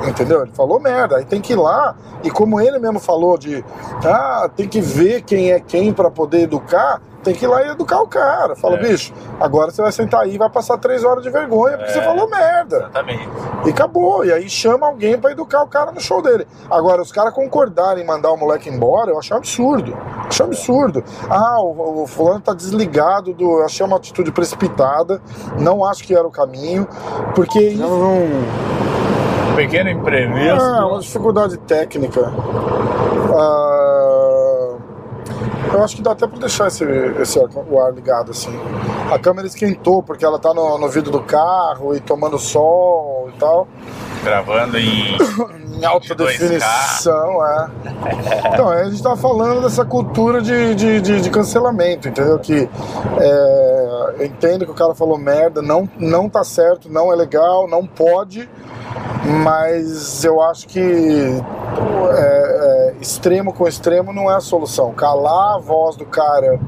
Entendeu? Ele falou merda. Aí tem que ir lá, e como ele mesmo falou de, ah, tem que ver quem é quem para poder educar, tem que ir lá e educar o cara. Fala, É. bicho, agora você vai sentar aí e vai passar três horas de vergonha porque É. você falou merda. Exatamente. E acabou. E aí chama alguém pra educar o cara no show dele. Agora, os caras concordarem em mandar o moleque embora, eu achei um absurdo. Achei um absurdo. Ah, o, o fulano tá desligado do. Eu achei uma atitude precipitada. Não acho que era o caminho. Porque isso Um pequeno imprevisto. ah, uma dificuldade técnica. Ah, eu acho que dá até pra deixar esse, esse ar, o ar ligado assim. A câmera esquentou porque ela tá no, no vidro do carro e tomando sol e tal. Gravando em. Em alta 22K. definição, é. Então, a gente tava falando dessa cultura de, de, de- de cancelamento, entendeu? Que é, eu entendo que o cara falou merda, não, não tá certo, não é legal, não pode, mas eu acho que é, é, extremo com extremo não é a solução. Calar a voz do cara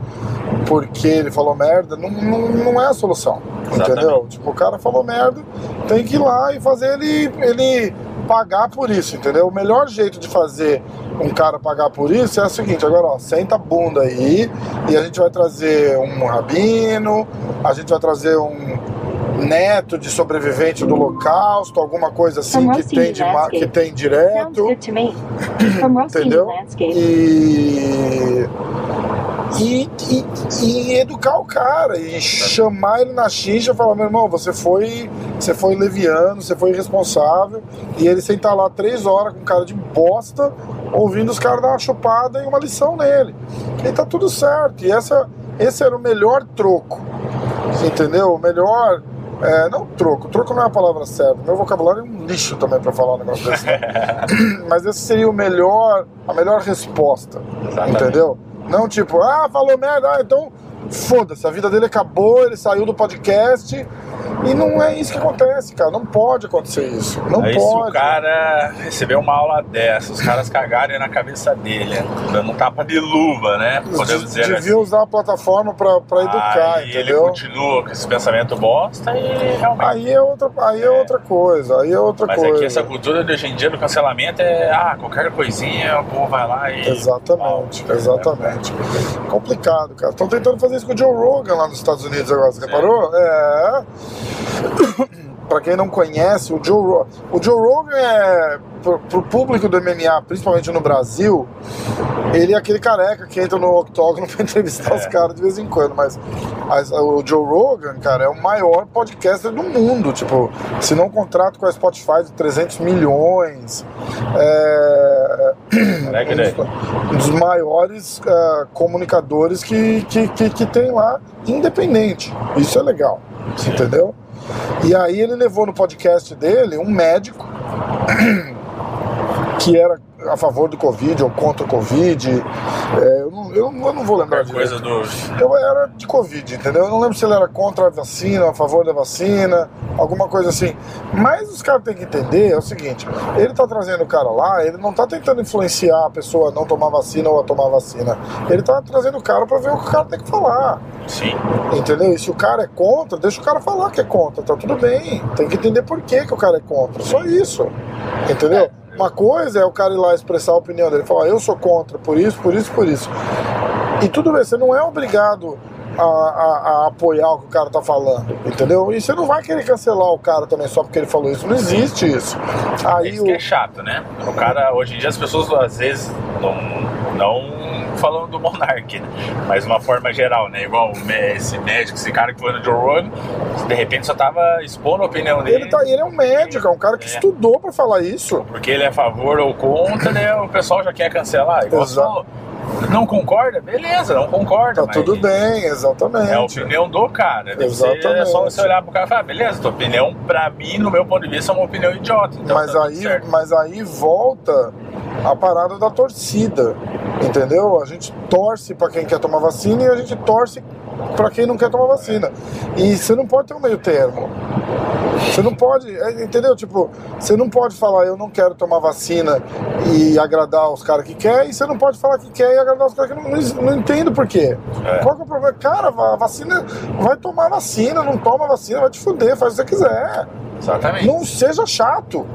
porque ele falou merda não, não, não é a solução, Exatamente. entendeu? Tipo, o cara falou merda, tem que ir lá e fazer ele, ele pagar por isso, entendeu? O melhor jeito de fazer um cara pagar por isso é o seguinte, agora ó, senta a bunda aí e a gente vai trazer um rabino, a gente vai trazer um neto de sobrevivente do holocausto, alguma coisa assim que tem, de, ma- que tem direto, entendeu? E, e, e, e educar o cara e chamar ele na xincha e falar, meu irmão, você foi, você foi leviano, você foi irresponsável, e ele sentar lá três horas com cara de bosta, ouvindo os caras dar uma chupada e uma lição nele. E tá tudo certo. E essa, esse era o melhor troco. Entendeu? O melhor. É, não troco, troco não é a palavra certa. Meu vocabulário é um lixo também pra falar um negócio desse. Mas esse seria o melhor, a melhor resposta. Exatamente. Entendeu? Não tipo, ah, falou merda, ah, então foda-se, a vida dele acabou, ele saiu do podcast. E não é isso que acontece, cara. Não pode acontecer isso. Não Aí se pode. o cara receber uma aula dessa, os caras cagarem na cabeça dele, dando um tapa de luva, né? Podemos dizer Devia assim. usar a plataforma pra, pra educar, Aí ele entendeu? continua com esse pensamento bosta e realmente. Aí é outra, aí é outra coisa, aí é outra Mas coisa. é que essa cultura de hoje em dia do cancelamento é, ah, qualquer coisinha, o povo vai lá e. Exatamente, exatamente. Complicado, cara. Estão tentando fazer isso com o Joe Rogan lá nos Estados Unidos agora, você reparou? É. pra quem não conhece, o Joe Rogan. O Joe Rogan é. Pro, público do MMA, principalmente no Brasil, ele é aquele careca que entra no octógono pra entrevistar É. os caras de vez em quando. Mas, mas o Joe Rogan, cara, é o maior podcaster do mundo. Tipo, se não contrato com a Spotify de 300 milhões. É, É que daí. um dos maiores ah, comunicadores que, que, que, que tem lá, independente. Isso é legal, entendeu? E aí ele levou no podcast dele um médico que era a favor do Covid ou contra o Covid. É, eu, não, eu, eu não vou lembrar Qualquer coisa do. Eu era de Covid, entendeu? Eu não lembro se ele era contra a vacina, a favor da vacina, alguma coisa assim. Mas os caras têm que entender é o seguinte: ele tá trazendo o cara lá, ele não tá tentando influenciar a pessoa a não tomar vacina ou a tomar vacina. Ele tá trazendo o cara pra ver o que o cara tem que falar. Sim. Entendeu? E se o cara é contra, deixa o cara falar que é contra, tá tudo bem. Tem que entender por que, que o cara é contra. Só isso. Entendeu? Uma coisa é o cara ir lá expressar a opinião dele, falar, eu sou contra, por isso, por isso, por isso. E tudo bem, você não é obrigado a, a- a apoiar o que o cara tá falando, entendeu? E você não vai querer cancelar o cara também só porque ele falou isso. Não existe isso. Aí Isso o. que é chato, né? O cara, hoje em dia, as pessoas às vezes não. não falando do Monark, né? mas de uma forma geral, né? Igual esse médico, esse cara que foi no Joe Rogan, de repente só tava expondo a opinião dele. Ele, tá, ele é um médico, é um cara que É. estudou pra falar isso. Porque ele é a favor ou contra, né? O pessoal já quer cancelar. Igual Exato. falou, não concorda? Beleza, não concorda. Tá mas tudo bem, exatamente. É a opinião do cara. Deve ser- Exatamente. é só você olhar pro cara e falar, beleza, tua opinião, pra mim, no meu ponto de vista, é uma opinião idiota. Então mas, tá aí, certo. mas aí volta a parada da torcida, entendeu? A gente torce pra quem quer tomar vacina e a gente torce pra quem não quer tomar vacina. E você não pode ter um meio termo. Você não pode, é, entendeu? Tipo, você não pode falar eu não quero tomar vacina e agradar os caras que quer, e você não pode falar que quer e agradar os caras que não, não, não entendo por quê. É. Qual que é o problema? Cara, a vacina, vai tomar vacina, não toma vacina, vai te fuder, faz o que você quiser. Exatamente. Não seja chato.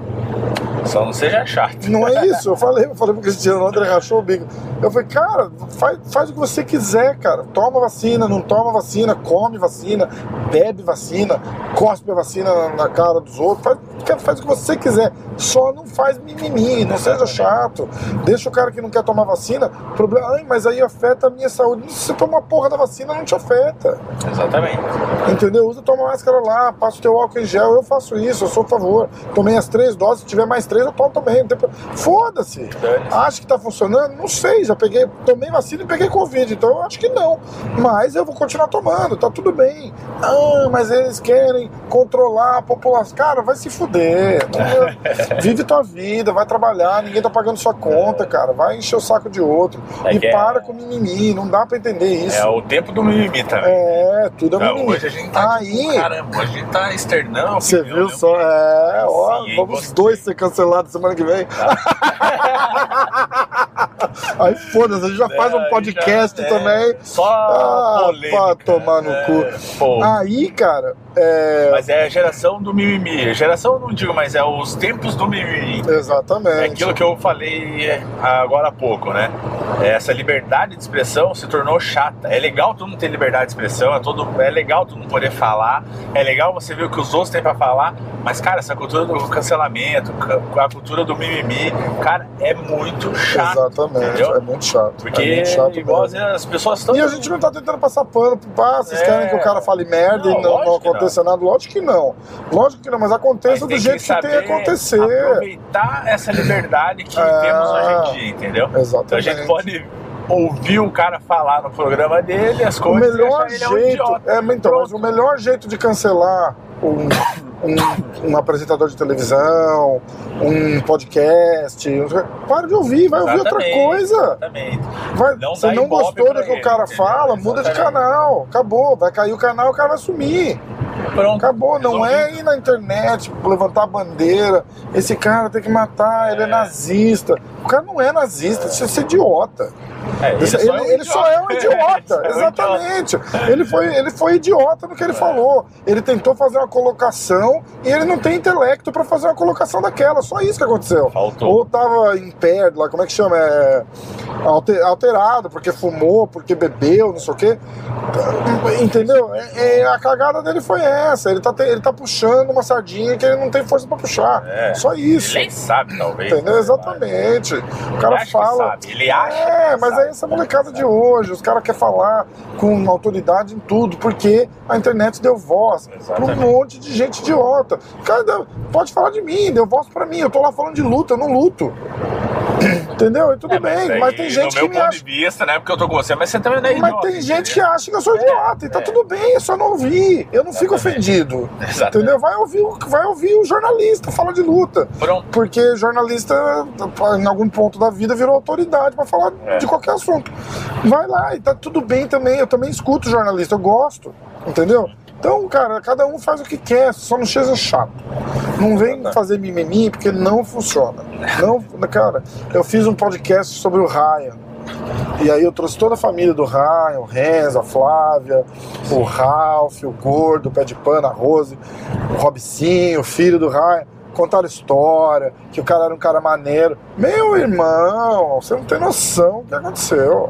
Só não seja chato. Não é isso, eu falei, eu falei pro Cristiano ontem, ele rachou o bico. Eu falei, cara, faz, faz o que você quiser, cara. Toma vacina, não toma vacina, come vacina, bebe vacina, cospe a vacina na, na cara dos outros, faz, cara, faz o que você quiser. Só não faz mimimi, não seja chato. Deixa o cara que não quer tomar vacina, problema, ai, mas aí afeta a minha saúde. Se você tomar porra da vacina, não te afeta. Exatamente. Entendeu? Usa tua máscara lá, passa o teu álcool em gel, eu faço isso, eu sou a favor. Tomei as três doses, se tiver mais três, eu tomo também. Foda-se. Acho que tá funcionando? Não sei, já peguei, tomei vacina e peguei Covid, então eu acho que não. Mas eu vou continuar tomando, tá tudo bem. Ah, mas eles querem controlar a população. Cara, vai se fuder. Vive tua vida, vai trabalhar, ninguém tá pagando sua conta, cara. Vai encher o saco de outro. É e é- para com mimimi, não dá pra entender isso. É o tempo do mimimi também. É, tudo é Então, mimimi. hoje a gente tá Aí, tipo, caramba, hoje a gente tá externão. você viu só? É, ó, Sim, vamos gostei. dois ser cancelados semana que vem. Aí foda-se, a gente já faz um É, podcast já- é, também. Só Ah, polêmica. pra tomar no É, cu. pô. Aí, cara, é. Mas é a geração do mimimi. Geração eu não digo, mas é os tempos do mimimi. É Exatamente. aquilo que eu falei agora há pouco, né? Essa liberdade de expressão se tornou chata. É legal todo mundo ter liberdade de expressão, é, todo, é legal todo mundo poder falar, é legal você ver o que os outros têm pra falar, mas, cara, essa cultura do cancelamento, ca- a cultura do mimimi, cara, é muito chato. Entendeu? é muito chato. Porque é muito chato igual as pessoas estão. E a gente não tá tentando passar pano pro pá, vocês É. querem que o cara fale merda Não, e não, não que aconteça nada? Lógico que não. Lógico que não, mas aconteça do jeito que, tem saber que acontecer. Aproveitar essa liberdade que É. temos hoje em dia, entendeu? Exatamente. Então a gente pode ouvir o cara falar no programa dele as O coisas melhor e achar ele é um jeito. idiota. É, então, o melhor jeito de cancelar um, um, um apresentador de televisão, um podcast, para de ouvir, vai ouvir outra Exatamente, coisa. Exatamente. Vai, Não você não gostou do que o ele, cara entendeu? fala, muda de Exatamente. canal. Acabou. Vai cair o canal, o cara vai sumir. Pronto. Acabou. Não é Resolvido. ir na internet, levantar a bandeira. Esse cara tem que matar, ele é nazista. O cara não é nazista, isso é idiota. É, Ele, ele- só é um idiota, Ele só é um exatamente. Ele foi, ele foi idiota no que ele falou. Ele tentou fazer uma colocação e ele não tem intelecto pra fazer uma colocação daquela. Só isso que aconteceu. Faltou. Ou tava impaired lá, como é que chama? É, alter- alterado, porque fumou, porque bebeu, não sei o quê. Entendeu? É- é, a cagada dele foi essa. Ele tá, te- ele tá puxando uma sardinha que ele não tem força pra puxar. É. Só isso. Ele nem sabe, talvez. Entendeu? Exatamente. O cara fala. Ele acha É, que mas aí essa molecada de hoje, os caras querem falar com autoridade em tudo, porque a internet deu voz pra um monte de gente idiota. Cara, pode falar de mim, deu voz pra mim. Eu tô lá falando de luta, eu não luto. Entendeu? E tudo É, bem, aí, mas tem gente que me acha. de vista, né? Porque eu tô com você, mas você também não é Mas idiota, tem gente que acha que eu sou idiota, e tá é. tudo bem, é só não ouvir. Eu não fico Exatamente. ofendido. Exatamente. Entendeu? Vai ouvir, o- vai ouvir o jornalista, fala de luta. Pronto. Porque jornalista, em algum ponto da vida, virou autoridade pra falar É. de qualquer assunto. Vai lá, e tá tudo bem também. Eu também escuto jornalista, eu gosto. Entendeu? Então, cara, cada um faz o que quer, só não seja chato. Não vem fazer mimimi, porque não funciona. Não, cara, eu fiz um podcast sobre o Ryan. E aí eu trouxe toda a família do Ryan, o Renzo, a Flávia, o Ralph, o Gordo, o Pé de Pano, a Rose, o Robicinho, o filho do Ryan. Contaram história, que o cara era um cara maneiro. Meu irmão, você não tem noção do que aconteceu.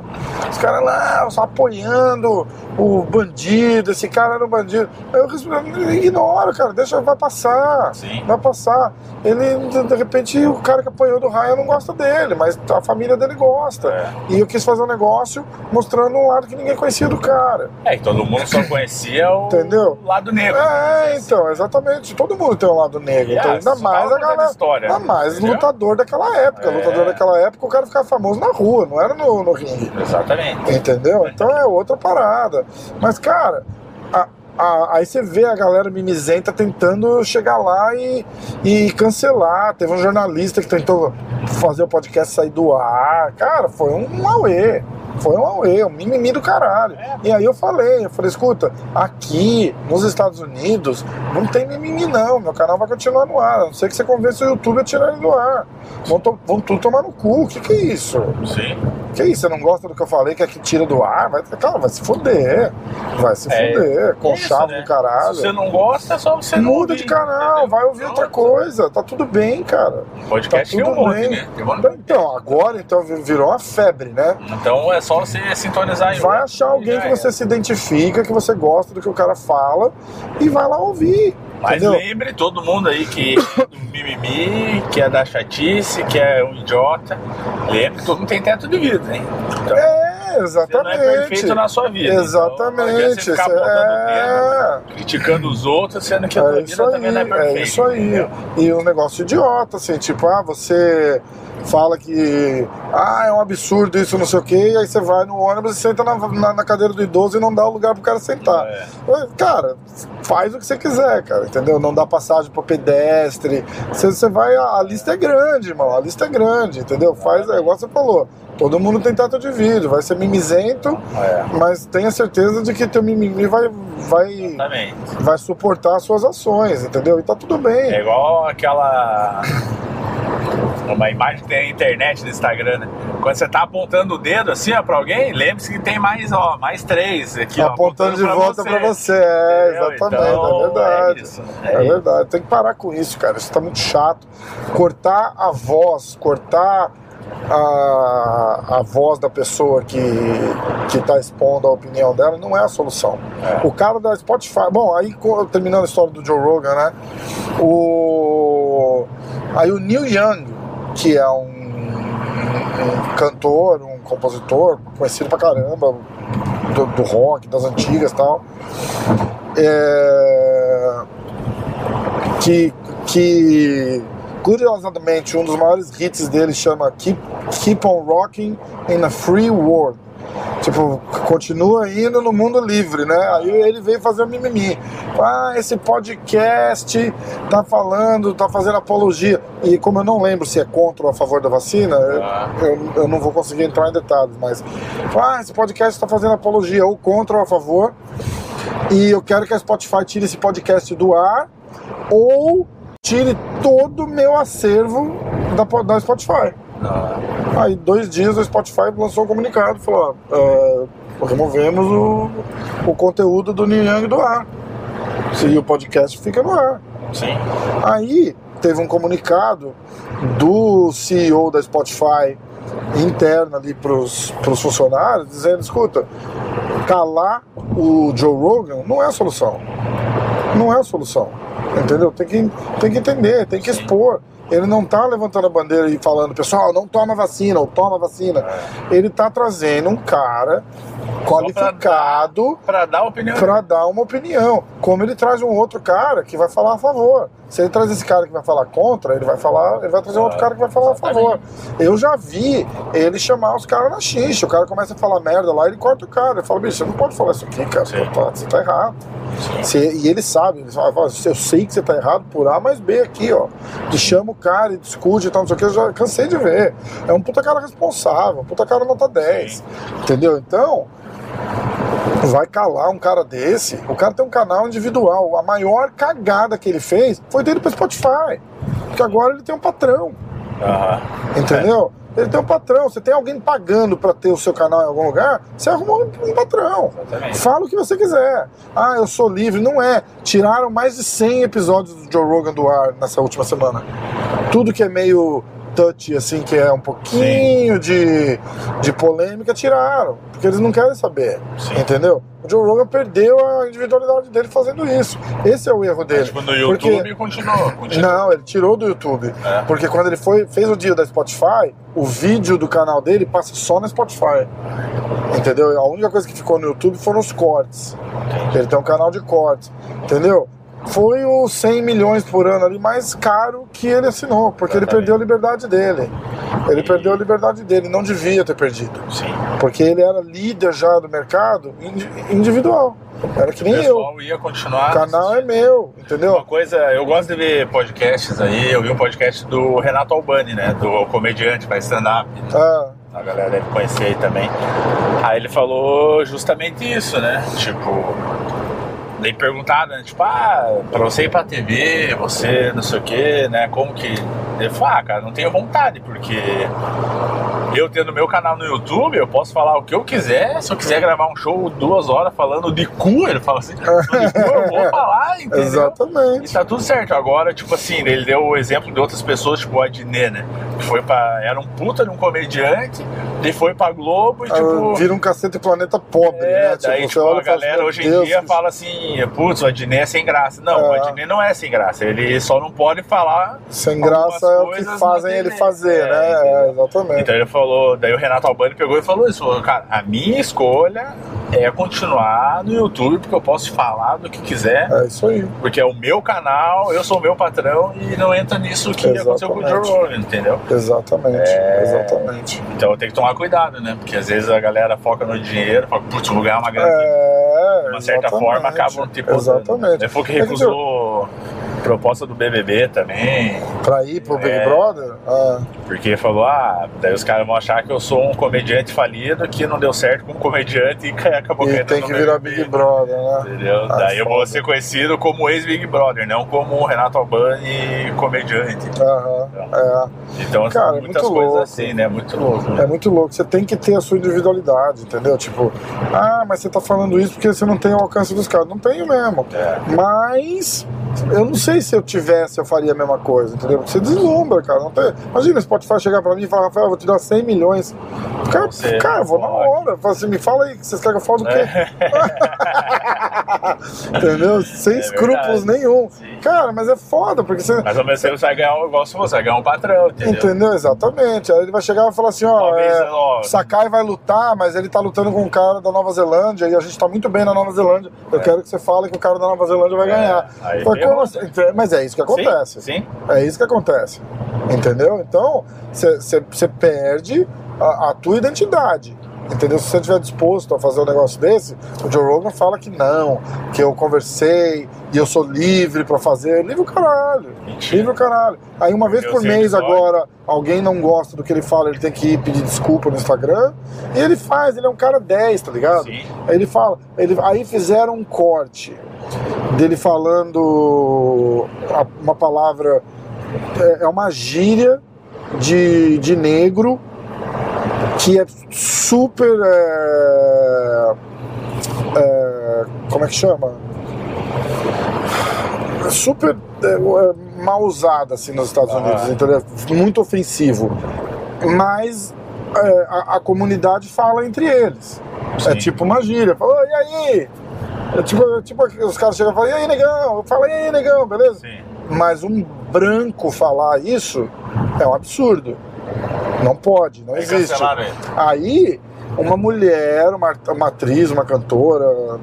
Os caras lá só apoiando o bandido, esse cara era um bandido. Eu respondo, ignora, cara, deixa, vai passar. Sim. Vai passar. Ele, de, repente, o cara que apanhou do Ryan não gosta dele, mas a família dele gosta. É. E eu quis fazer um negócio mostrando um lado que ninguém conhecia do cara. É, que todo mundo só conhecia o Entendeu? lado negro. É, então, exatamente. Todo mundo tem um lado negro. E, Então, ah, ainda mais a galera. história, Ainda mais entendeu? lutador daquela época. É. Lutador daquela época, o cara ficava famoso na rua, não era no, no ringue. Exatamente. Entendeu? Então é outra parada. Mas, cara, a- a- aí você vê a galera mimizenta tentando chegar lá e, e cancelar. Teve um jornalista que tentou fazer o podcast sair do ar. Cara, foi um auê. Foi um auê, um mimimi do caralho. E aí eu falei, eu falei, escuta, aqui nos Estados Unidos não tem mimimi não, meu canal vai continuar no ar, a não ser que você convença o YouTube a tirar ele do ar. Vão, to vão tudo tomar no cu, o que que é isso? Sim. Que isso, você não gosta do que eu falei, que aqui tira do ar? Vai, cara, vai se fuder. Vai se É, fuder, chave né? do caralho. Se você não gosta, é só você não Muda de canal, entendeu? vai ouvir outra coisa, tá tudo bem, cara. Podcast tá tudo monte, bem. né? Monte. Então, agora então virou uma febre, né? Então é só você sintonizar em Vai outro achar e alguém que era. você se identifica, que você gosta do que o cara fala e vai lá ouvir. Mas entendeu? lembre todo mundo aí que é do mimimi, que é da chatice, que é um idiota. Lembre, todo mundo tem teto de vida, hein? Então, É, você não é exatamente. perfeito na sua vida. Então, Exatamente. você ficar Isso apontando o é... dedo, criticando os outros, sendo que a tua É vida isso aí, também não é perfeita. é isso aí. entendeu? E um negócio idiota, assim, tipo, ah, você fala que ah, é um absurdo isso, não sei o quê, e aí você vai no ônibus e senta na, na, na cadeira do idoso e não dá o lugar pro cara sentar. É. Cara, faz o que você quiser, cara, entendeu? Não dá passagem pro pedestre. Você, você vai, a, a lista é grande, irmão, a lista é grande, entendeu? Faz, é igual você falou, todo mundo tem teto de vidro, vai ser mimizento, É, mas tenha certeza de que teu mimimi vai, vai, exatamente. vai suportar as suas ações, entendeu? E tá tudo bem. É igual aquela. Uma imagem que tem na internet, no Instagram, né? Quando você tá apontando o dedo assim, ó, pra alguém, lembre-se que tem mais, ó, mais três aqui, ó, apontando de volta pra você. É, Entendeu? exatamente, Então, é verdade. É, isso, É, é verdade, tem que parar com isso, cara. Isso tá muito chato. Cortar a voz, cortar a, a voz da pessoa que, que tá expondo a opinião dela não é a solução. É. O cara da Spotify. Bom, aí terminando a história do Joe Rogan, né? O. Aí o Neil Young, que é um, um cantor, um compositor, conhecido pra caramba, do, do rock, das antigas e tal. É, que, que curiosamente um dos maiores hits dele chama Keep, Keep on Rocking in a Free World. Tipo, continua indo no mundo livre, né? Aí ele veio fazer o mimimi. Ah, esse podcast tá falando, tá fazendo apologia. E como eu não lembro se é contra ou a favor da vacina, eu- Ah. eu, eu não vou conseguir entrar em detalhes, mas. Ah, esse podcast tá fazendo apologia ou contra ou a favor. E eu quero que a Spotify tire esse podcast do ar ou tire todo o meu acervo da, da Spotify. Não, Aí, dois dias, o Spotify lançou um comunicado e falou: ó, é, removemos o, o conteúdo do Neil Young do ar. E o podcast fica no ar. sim. Aí teve um comunicado do CEO da Spotify interno ali pros, pros funcionários, dizendo, escuta, calar o Joe Rogan não é a solução. Não é a solução. Entendeu? Tem que, tem que entender, tem que expor. Ele não tá levantando a bandeira e falando, pessoal, não toma vacina, ou toma vacina. Ele tá trazendo um cara qualificado Pra dar opinião. para dar uma opinião. Como ele traz um outro cara que vai falar a favor. Se ele traz esse cara que vai falar contra, ele vai falar, ele vai trazer um outro cara que vai falar a favor. Eu já vi ele chamar os caras na xincha. O cara começa a falar merda lá, ele corta o cara. Ele fala, bicho, você não pode falar isso aqui, cara. Você tá, você tá errado. Você- e ele sabe, ele fala, "Fala, eu sei que você tá errado por A mais B aqui, ó. E chama o cara e discute e tal, não sei o que, eu já cansei de ver. É um puta cara responsável, um puta cara nota 10. Entendeu? Então, vai calar um cara desse. O cara tem um canal individual. A maior cagada que ele fez foi dele pro Spotify. Porque agora ele tem um patrão. Entendeu? Ele tem um patrão. Você tem alguém pagando pra ter o seu canal em algum lugar, você arrumou um, patrão. Fala o que você quiser. Ah, eu sou livre. Não é. Tiraram mais de 100 episódios do Joe Rogan do ar nessa última semana. Tudo que é meio touch, assim, que é um pouquinho de, de polêmica, tiraram. Porque eles não querem saber. Sim. Entendeu? O Joe Rogan perdeu a individualidade dele fazendo isso. Esse é o erro dele. Tipo, no YouTube Porque- continuou. continuou. não, ele tirou do YouTube. É. Porque quando ele foi, fez o dia da Spotify, o vídeo do canal dele passa só na Spotify. Entendeu? A única coisa que ficou no YouTube foram os cortes. Ele tem um canal de cortes. Entendeu? Foi os 100 milhões por ano ali mais caro que ele assinou, porque ele perdeu a liberdade dele. Ele perdeu a liberdade dele, não devia ter perdido. Sim. Porque ele era líder já do mercado indi- individual. Era que O nem eu. pessoal ia continuar. O canal é meu, entendeu? Uma coisa, eu gosto de ver podcasts aí. Eu vi um podcast do Renato Albani, né? Do comediante, faz stand-up. Ah, A galera deve conhecer aí também. Aí ele falou justamente isso, né? Tipo, daí perguntaram, né? Tipo, ah, pra você ir pra TV, você não sei o que, né? Como que. Ele falou, ah, cara, não tenho vontade, porque eu tendo meu canal no YouTube, eu posso falar o que eu quiser. Se eu quiser gravar um show duas horas falando de cu, ele fala assim, de cu, eu vou falar, entendeu? Exatamente. E tá tudo certo. Agora, tipo assim, ele deu o exemplo de outras pessoas, tipo o Adnet, né? Que foi pra. Era um puta de um comediante, e foi pra Globo e, tipo. Vira um cacete planeta pobre, É, né? daí, tipo, olha a galera hoje em Deus, dia que- fala assim, putz, o Adnet é sem graça. Não, o É. Adnet não é sem graça. Ele só não pode falar. Sem graça é o que fazem ele fazer, É, né? É, exatamente. Então ele falou, daí o Renato Albani pegou e falou isso, falou, cara, a minha escolha é continuar no YouTube, porque eu posso falar do que quiser, É isso aí. porque é o meu canal, eu sou o meu patrão e não entra nisso que aconteceu com o Joe Exatamente. Rogan, entendeu? Exatamente. É. Exatamente. Então tem que tomar cuidado, né? Porque às vezes a galera foca no dinheiro, fala, putz, vou ganhar uma grana aqui. É, de uma certa forma acabam tipo Exatamente. Falou que É que, recusou proposta do BBB também, Pra ir pro Big É. Brother? Ah, porque falou, ah, daí os caras vão achar que eu sou um comediante falido que não deu certo como comediante e acabou e tem que virar BBB. Big Brother, né? Entendeu? Ah, Daí eu vou ser conhecido como ex-Big Brother, não como o Renato Albani comediante. Aham, Então, Cara, são é muitas coisas louco. assim, né? Muito louco. é. Né? É muito louco. Você tem que ter a sua individualidade, entendeu? Tipo, ah, mas você tá falando isso porque você não tem o alcance dos caras. Não tenho mesmo. É. Mas eu não sei se eu tivesse, eu faria a mesma coisa, entendeu? Você deslumbra, cara. Não tem... Imagina o Spotify chegar pra mim e falar, Rafael, eu vou te dar 100 milhões. Cara, Você cara eu vou na hora. Fala assim, me fala aí, vocês querem que eu fale do quê? É. entendeu? Sem É escrúpulos verdade. nenhum. Sim. Cara, mas é foda, porque você. Mas ao mesmo tempo você vai ganhar um igual se você vai ganhar um patrão, entendeu? Entendeu? Exatamente. Aí ele vai chegar e vai falar assim, ó, é, ó, Sakai vai lutar, mas ele tá lutando com um cara da Nova Zelândia e a gente tá muito bem na Nova Zelândia. Eu É. quero que você fale que o cara da Nova Zelândia vai É, ganhar. aí ferrou, como assim? Mas é isso que acontece. Sim, sim. É isso que acontece. Entendeu? Então, você perde a, a tua identidade. Entendeu? Se você estiver disposto a fazer um negócio desse, o Joe Rogan fala que não, que eu conversei e eu sou livre pra fazer. Livre o caralho. Mentira. Livre o caralho. Aí uma vez Meu por mês agora, alguém não gosta do que ele fala, ele tem que ir pedir desculpa no Instagram. E ele faz, ele é um cara 10, tá ligado? Sim. Aí ele fala, ele, aí fizeram um corte dele falando uma palavra, é, é uma gíria de, de negro que é super. é, é, como é que chama? Super é, é, mal usada assim nos Estados Ah. Unidos, entendeu? Muito ofensivo. Mas é, a, a comunidade fala entre eles. É Sim. tipo uma gíria. Fala, e aí? É tipo, é tipo os caras chegam e falam, e aí, negão? Fala, e aí, negão, beleza? Sim. Mas um branco falar isso é um absurdo. Não pode, não Aí existe. Aí, uma mulher, uma, uma atriz, uma cantora,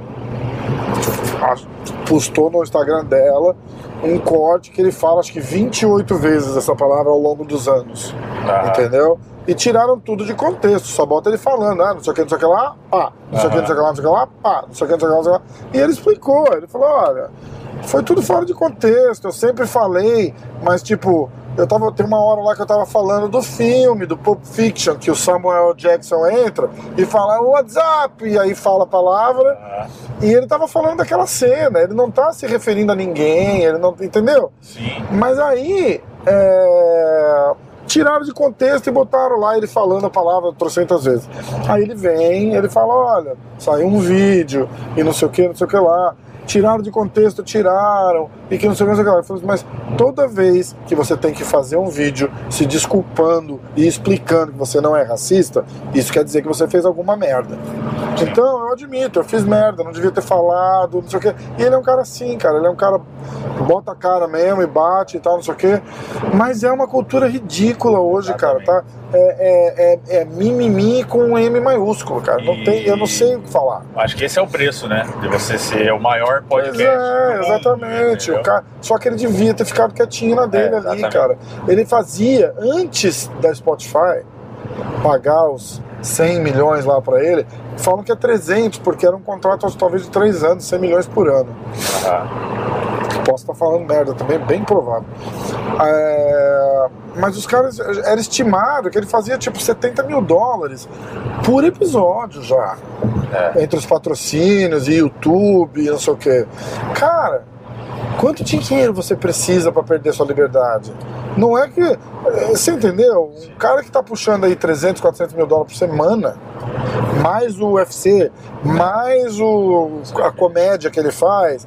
postou no Instagram dela um corte que ele fala, acho que 28 vezes essa palavra ao longo dos anos. Ah, Entendeu? E tiraram tudo de contexto, só bota ele falando, ah, não sei o que, não sei o que lá, pá, não sei o que, não sei o que lá, não sei o que lá, pá, não sei o que, não sei o que lá. E ele explicou, ele falou, olha, foi tudo fora de contexto, eu sempre falei, mas tipo, eu tava, tem uma hora lá que eu tava falando do filme, do Pulp Fiction, que o Samuel Jackson entra e fala WhatsApp, e aí fala a palavra, ah, e ele tava falando daquela cena, ele não tá se referindo a ninguém, ele não, entendeu? sim. Mas aí é, tiraram de contexto e botaram lá ele falando a palavra trocentas vezes. Aí ele vem, ele fala, olha, saiu um vídeo e não sei o que, não sei o que lá. Tiraram de contexto, tiraram, e que não sei o que, não sei o que lá. Falei, mas toda vez que você tem que fazer um vídeo se desculpando e explicando que você não é racista, isso quer dizer que você fez alguma merda. Então, eu admito, eu fiz merda, não devia ter falado, não sei o quê. E ele é um cara assim, cara, ele é um cara que bota a cara mesmo e bate e tal, não sei o quê. Mas é uma cultura ridícula hoje, cara, tá? É, é, é, é mimimi com um M maiúsculo, cara. Não E- tem, eu não sei o que falar. Acho que esse é o preço, né? De você ser o maior podcast. é, mundo, exatamente. entendeu? O cara, só que ele devia ter ficado quietinho na dele É, ali, exatamente. cara. Ele fazia, antes da Spotify pagar os 100 milhões lá pra ele, falam que é 300, porque era um contrato talvez de 3 anos, 100 milhões por ano. Ah, Posso estar falando merda também, bem provável. É, mas os caras, era estimado que ele fazia tipo 70 mil dólares por episódio já. É. Entre os patrocínios e YouTube e não sei o que. Cara, quanto dinheiro você precisa para perder sua liberdade? Não é que. eh, Você entendeu? Um cara que tá puxando aí 300, 400 mil dólares por semana, mais o UFC, mais o, a comédia que ele faz.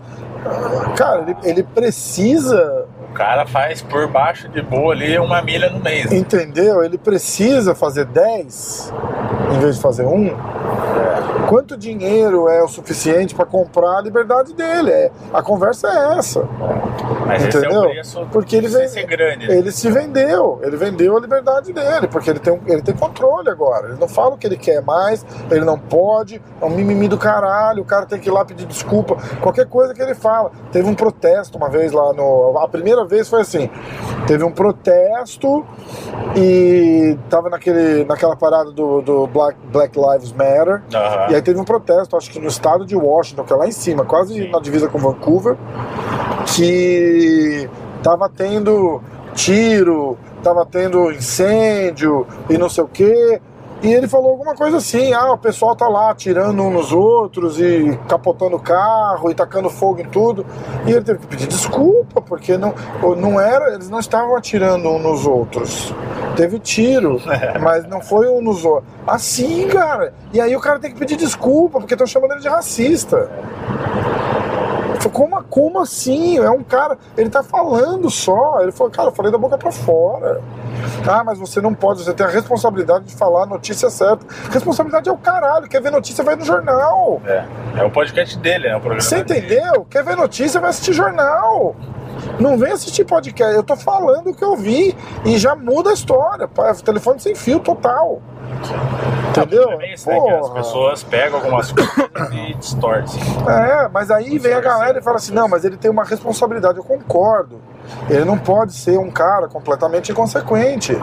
Cara, ele, ele precisa O cara faz por baixo de boa ali uma milha no mês. Entendeu? Ele precisa fazer 10 em vez de fazer um. Quanto dinheiro é o suficiente para comprar a liberdade dele? É, a conversa é essa. Mas é Entendeu? preço Porque ele ser grande. né? Ele se vendeu, ele vendeu a liberdade dele, porque ele tem, ele tem controle agora. Ele não fala o que ele quer mais, ele não pode, é um mimimi do caralho, o cara tem que ir lá pedir desculpa, qualquer coisa que ele fala. Teve um protesto uma vez lá no. A primeira vez foi assim: teve um protesto e tava naquele, naquela parada do, do Black, Black Lives Matter. Aham. E aí teve um protesto, acho que no estado de Washington, que é lá em cima, quase Sim. na divisa com Vancouver, que tava tendo tiro, tava tendo incêndio e não sei o quê. E ele falou alguma coisa assim, ah, o pessoal tá lá atirando uns nos outros e capotando o carro e tacando fogo em tudo. E ele teve que pedir desculpa, porque não, não era, eles não estavam atirando uns nos outros. Teve tiro, mas não foi um nos outros. Assim, cara. E aí o cara tem que pedir desculpa, porque estão chamando ele de racista. Falei, Como, como assim? É um cara. Ele tá falando só. Ele falou, cara, eu falei da boca pra fora. Ah, mas você não pode, você tem a responsabilidade de falar a notícia certa. Responsabilidade é o caralho. Quer ver notícia, vai no jornal. É. É o podcast dele, né? O programa Você dele. entendeu? Quer ver notícia, vai assistir jornal. Não vem assistir podcast. Eu tô falando o que eu vi e já muda a história. Telefone sem fio total. Entendeu? É isso, né? As pessoas pegam algumas coisas e distorcem. É, mas aí vem a galera e fala assim: não, mas ele tem uma responsabilidade. Eu concordo. Ele não pode ser um cara completamente inconsequente.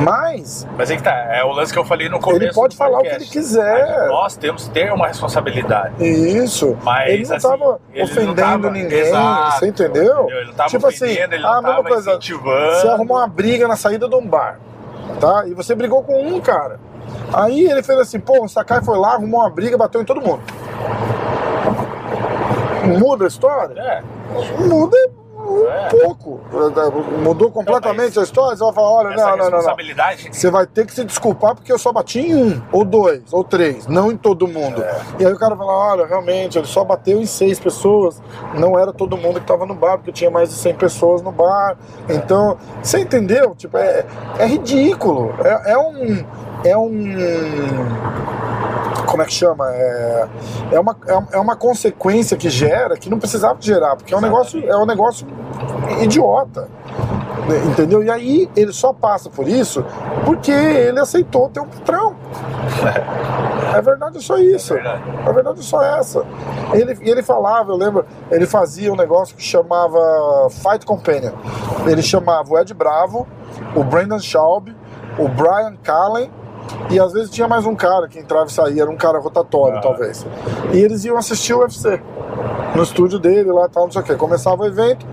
Mas Mas é que tá, é o lance que eu falei no começo. ele pode falar o que podcast. ele quiser. Nós temos que ter uma responsabilidade. Isso. Mas, ele não assim, ele não ofendendo tava- ninguém, Exato, você entendeu? Ele não tava tipo assim, ofendendo, ele não a mesma tava coisa. incentivando. Você arrumou uma briga na saída de um bar, tá? E você brigou com um cara. Aí ele fez assim, pô, o Sakai foi lá, arrumou uma briga, bateu em todo mundo. Muda a história? É, Muda um É. pouco. Mudou completamente a história, você vai falar, olha, essa não, não, não. Você vai ter que se desculpar porque eu só bati em um, ou dois, ou três, não em todo mundo. É. E aí o cara fala, olha, realmente, ele só bateu em seis pessoas, não era todo mundo que estava no bar, porque tinha mais de 100 pessoas no bar. Então, você entendeu? Tipo, é, é ridículo. É, é um. É um. Como é que chama? É, é, uma, é, é uma consequência que gera que não precisava gerar, porque é um negócio, é um negócio idiota. Entendeu? E aí ele só passa por isso porque ele aceitou ter um patrão. É verdade, só isso. É verdade. A verdade é só essa. Ele, e ele falava, eu lembro, ele fazia um negócio que chamava Fight Companion. Ele chamava o Ed Bravo, o Brandon Schaub, o Brian Callen e às vezes tinha mais um cara que entrava e saía, era um cara rotatório, Ah. talvez. E eles iam assistir o UFC no estúdio dele lá, tal, não sei o que. Começava o evento,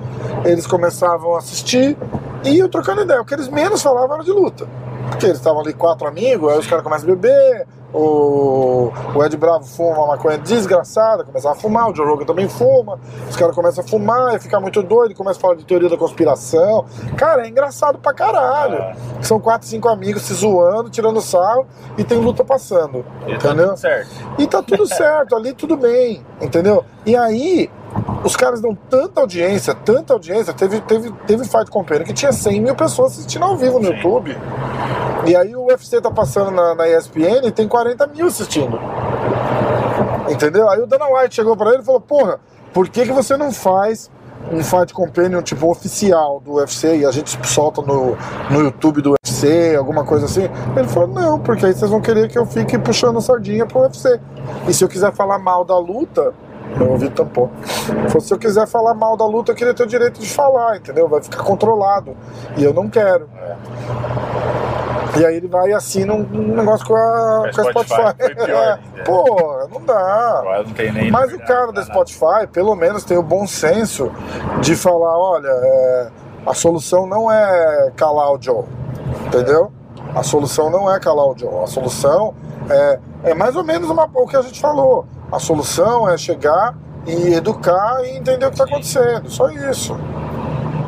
eles começavam a assistir e iam trocando ideia. O que eles menos falavam era de luta. Porque eles estavam ali quatro amigos, aí os caras começam a beber, o, o Ed Bravo fuma uma maconha desgraçada, começa a fumar, o Joe Rogan também fuma, os caras começam a fumar e ficar muito doido, começa a falar de teoria da conspiração. Cara, é engraçado pra caralho. Ah. São quatro, cinco amigos se zoando, tirando sarro e tem luta passando. E tá entendeu? tudo certo. E tá tudo certo, ali tudo bem, entendeu? E aí, os caras dão tanta audiência, tanta audiência. Teve, teve, teve Fight Companion que tinha 100 mil pessoas assistindo ao vivo no Sim. YouTube. E aí o UFC tá passando na, na ESPN e tem 40 mil assistindo. Entendeu? Aí o Dana White chegou pra ele e falou: Porra, por que, que você não faz um Fight Companion tipo oficial do UFC e a gente solta no, no YouTube do UFC, alguma coisa assim? Ele falou: Não, porque aí vocês vão querer que eu fique puxando a sardinha pro UFC. E se eu quiser falar mal da luta. Meu ouvido tampou. Falou, Se eu quiser falar mal da luta, eu queria ter o direito de falar, entendeu? Vai ficar controlado. E eu não quero. E aí ele vai e assina um, um negócio com a, Com a Spotify, Spotify. pior ainda. Pô, não dá. Não. Mas o cara da nada. Spotify, pelo menos, tem o bom senso de falar, olha, é, A solução não é calar o Joe, entendeu? A solução não é calar o Joe. A solução é, é mais ou menos uma, o que a gente falou. A solução é chegar e educar e entender o que está acontecendo. Só isso.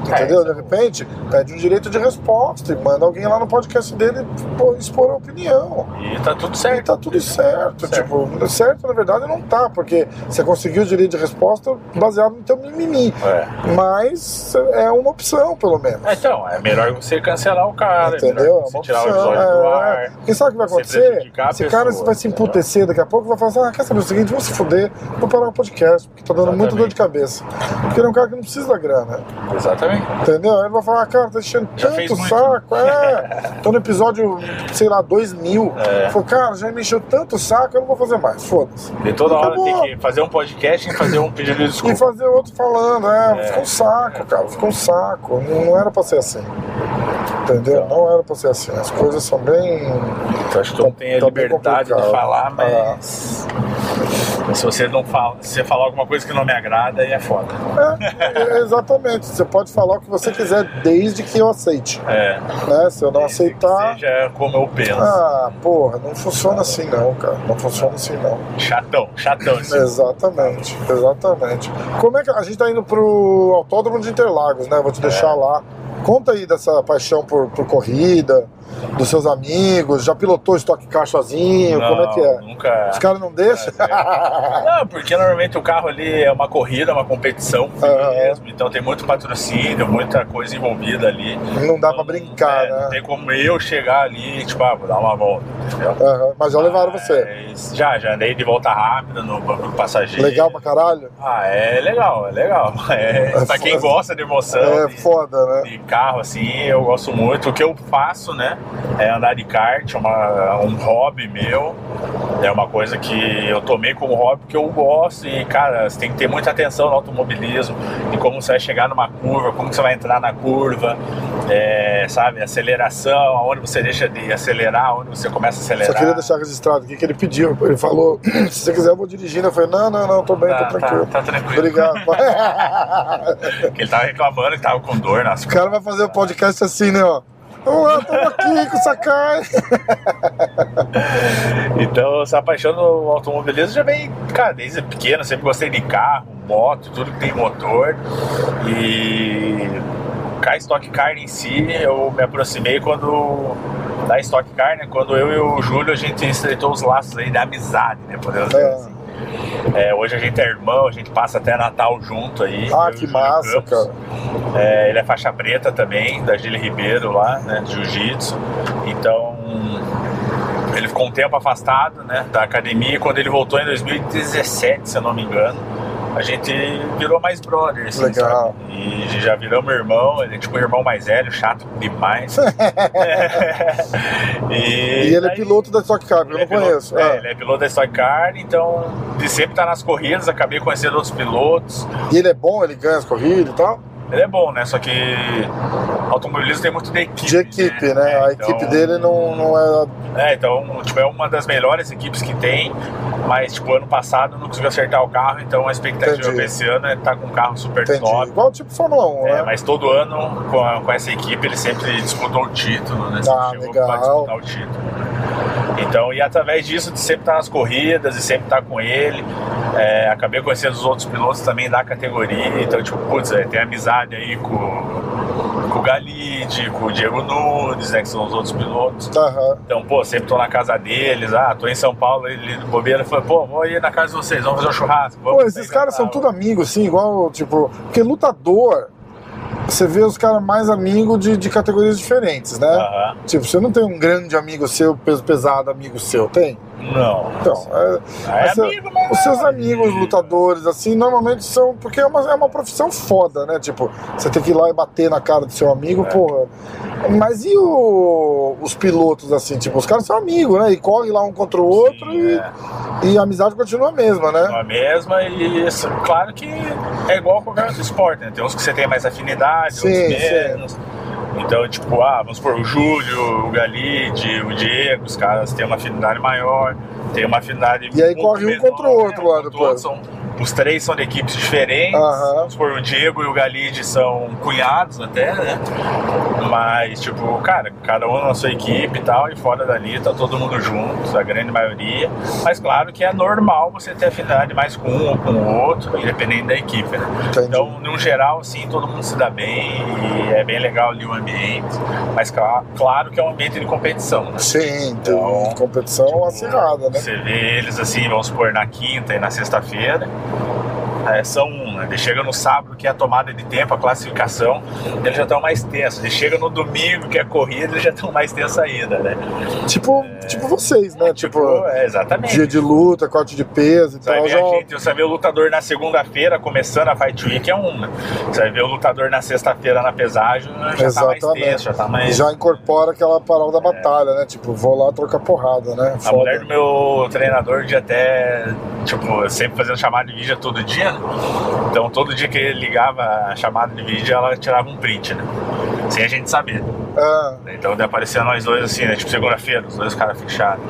Entendeu? De repente, pede um direito de resposta e manda alguém lá no podcast dele pô, expor a opinião. E tá tudo certo. E tá tudo certo. Tipo, certo, na verdade, não tá, porque você conseguiu o direito de resposta baseado no teu mimimi. É. Mas é uma opção, pelo menos. É, Então, é melhor você cancelar o cara, é Entendeu? É você tirar o opção. episódio do é, ar. é. Porque sabe o que vai acontecer? Esse cara pessoa, vai se emputecer daqui a pouco vai falar assim: ah, quer saber o seguinte? Vou se fuder, vou parar o podcast, porque tá dando muito dor de cabeça. Porque ele é um cara que não precisa da grana. Exatamente. Entendeu? Aí ele vai falar, cara, tá enchendo Já tanto saco, é. Tô no episódio, sei lá, 2 mil. É. Falei, cara, já me encheu tanto saco, eu não vou fazer mais. Foda-se. E toda hora Acabou. tem que fazer um podcast e fazer um pedido de E desculpa. fazer outro falando, é, É. ficou um saco, cara, ficou um saco. Não, não era pra ser assim. Entendeu? Então. Não era pra ser assim. As coisas são bem. Acho que todo mundo tem a Tá liberdade de falar, mas. Se você não fala, se você falar alguma coisa que não me agrada, aí é foda. É, é, exatamente. Você pode falar o que você quiser, desde que eu aceite. É. Né? Se eu não Desde aceitar. Seja como eu penso. Ah, porra, não funciona assim não, cara. Não funciona assim não. Chatão, chatão esse. Exatamente, exatamente. Como é que a gente tá indo pro Autódromo de Interlagos, né? Vou te deixar lá. Conta aí dessa paixão por, por corrida, dos seus amigos, já pilotou Stock Car sozinho, como é que é? Nunca. Os caras não deixam? Não, porque normalmente o carro ali é uma corrida, uma competição Ah. mesmo, então tem muito patrocínio, muita coisa envolvida ali. não dá pra brincar, É, Não né? tem como eu chegar ali, tipo, ah, vou dar uma volta, entendeu? Mas já levaram você. Mas Já, já andei de volta rápida no do passageiro. Legal pra caralho? Ah, é legal, é legal. É, É pra quem gosta de emoção, É de, foda, né? de carro assim, eu gosto muito. O que eu faço, né, é andar de kart, é uma, um hobby meu. É uma coisa que eu tomei como hobby porque eu gosto e, cara, você tem que ter muita atenção no automobilismo e como você vai chegar numa curva, como você vai entrar na curva, é, sabe, aceleração, aonde você deixa de acelerar, aonde você começa a acelerar. Só queria deixar registrado aqui que ele pediu. Ele falou: se você quiser, eu vou dirigindo. Eu falei: não, não, não, tô bem, Tá, tô tá, tranquilo. tá tranquilo. Obrigado. Que ele tava reclamando que tava com dor nas O cara vai fazer o podcast assim, né? Ó. Vamos lá, tamo aqui com o Sakai. Então, essa paixão no automobilismo já vem, cara, desde pequeno, sempre gostei de carro, moto, tudo que tem motor. E a Stock Car em si, eu me aproximei quando da Stock Car, né? Quando eu e o Júlio a gente estreitou os laços aí da amizade, né? Podemos dizer É. assim. É, hoje a gente é irmão, a gente passa até Natal junto aí. Ah, que massa, Campos. cara. É, ele é faixa preta também, da Gile Ribeiro lá, né, de Jiu-Jitsu. Então, ele ficou um tempo afastado, né, da academia. e Quando ele voltou em 2017, se eu não me engano, a gente virou mais brother, assim, Legal. sabe? E já viramos irmão, ele é tipo um irmão mais velho, chato demais. e, E ele é piloto da Stock Car, eu ele não é piloto- conheço. É, Ah. ele é piloto da Stock Car, então de sempre estar nas corridas, acabei conhecendo outros pilotos. E ele é bom, ele ganha as corridas e tal? Ele é bom, né? Só que automobilismo tem muito de equipe. De equipe, né? É, A então- equipe dele não, não é. É, então, tipo, é uma das melhores equipes que tem, mas, tipo, ano passado não conseguiu acertar o carro, então a expectativa pra esse ano é estar com um carro super Entendi. top. Igual tipo Fórmula 1, É, né? mas todo ano, com, a- com essa equipe, ele sempre disputou o título, né? Ah, Sempre legal. pra disputar o título. Então, e através disso, de sempre estar nas corridas e sempre estar com ele, é, acabei conhecendo os outros pilotos também da categoria. Então, tipo, putz, é, tem amizade aí com, com o Galide, com o Diego Nunes, né? Que são os outros pilotos. Aham. Então, pô, sempre tô na casa deles. Ah, tô em São Paulo, ele de bobeira falou, pô, vou ir na casa de vocês, vamos fazer um churrasco. Pô, vamos esses sair caras são sala." tudo amigos, assim, igual, tipo. Porque lutador, você vê os caras mais amigos de, de categorias diferentes, né? Aham. Tipo, você não tem um grande amigo seu, peso pesado amigo seu, tem? Não. Então, é, é amigo, mas os seus amigos amigo. lutadores, assim, normalmente são. Porque é uma, é uma profissão foda, né? Tipo, você tem que ir lá e bater na cara do seu amigo, É. porra. Mas e o- os pilotos, assim? Tipo, os caras são amigos, né? E correm lá um contra o outro Sim, e, é. e a amizade continua a mesma, né? a mesma e isso, claro que é igual qualquer outro esporte, né? Tem uns que você tem mais afinidade, Sim, outros sim. menos. Então, tipo, ah, vamos supor, o Júlio, o Galide, o Diego, os caras têm uma afinidade maior, tem uma afinidade E aí corre um menor, contra o outro né? lá depois. São os três são de equipes diferentes. Vamos supor, o Diego e o Galide são cunhados até, né? Mas, tipo, cara, cada um na sua equipe e tal, e fora dali tá todo mundo junto, a grande maioria. Mas claro que é normal você ter afinidade mais com um ou com o outro, independente da equipe, né? Entendi. Então, no geral, assim, todo mundo se dá bem e é bem legal ali o ambiente. Mas cla- claro que é um ambiente de competição, né? Sim, tem Então, competição acirrada, né? Você vê eles assim, vamos supor, na quinta e na sexta-feira. É, são né? Eles chegam no sábado, que é a tomada de tempo, a classificação, eles já estão mais tensos. Eles chegam no domingo, que é a corrida, eles já estão mais tensos ainda, né? Tipo, tipo vocês, né? Tipo, é, exatamente. dia de luta, corte de peso e Você vai tal. ver Já... a gente, você ver o lutador na segunda-feira, começando a Fight Week, é um, né? Você vai ver o lutador na sexta-feira na pesagem, já tá mais Exatamente. tenso, já tá mais... Já incorpora aquela parada da batalha, né? Tipo, vou lá trocar porrada, né? A Foda. mulher do meu treinador de até, tipo, sempre fazendo chamada de vídeo todo dia? Então todo dia que ele ligava a chamada de vídeo, ela tirava um print, né? Sem a gente saber. Ah, Então daí aparecia nós dois assim, né? Tipo, segunda-feira, os dois caras fechados.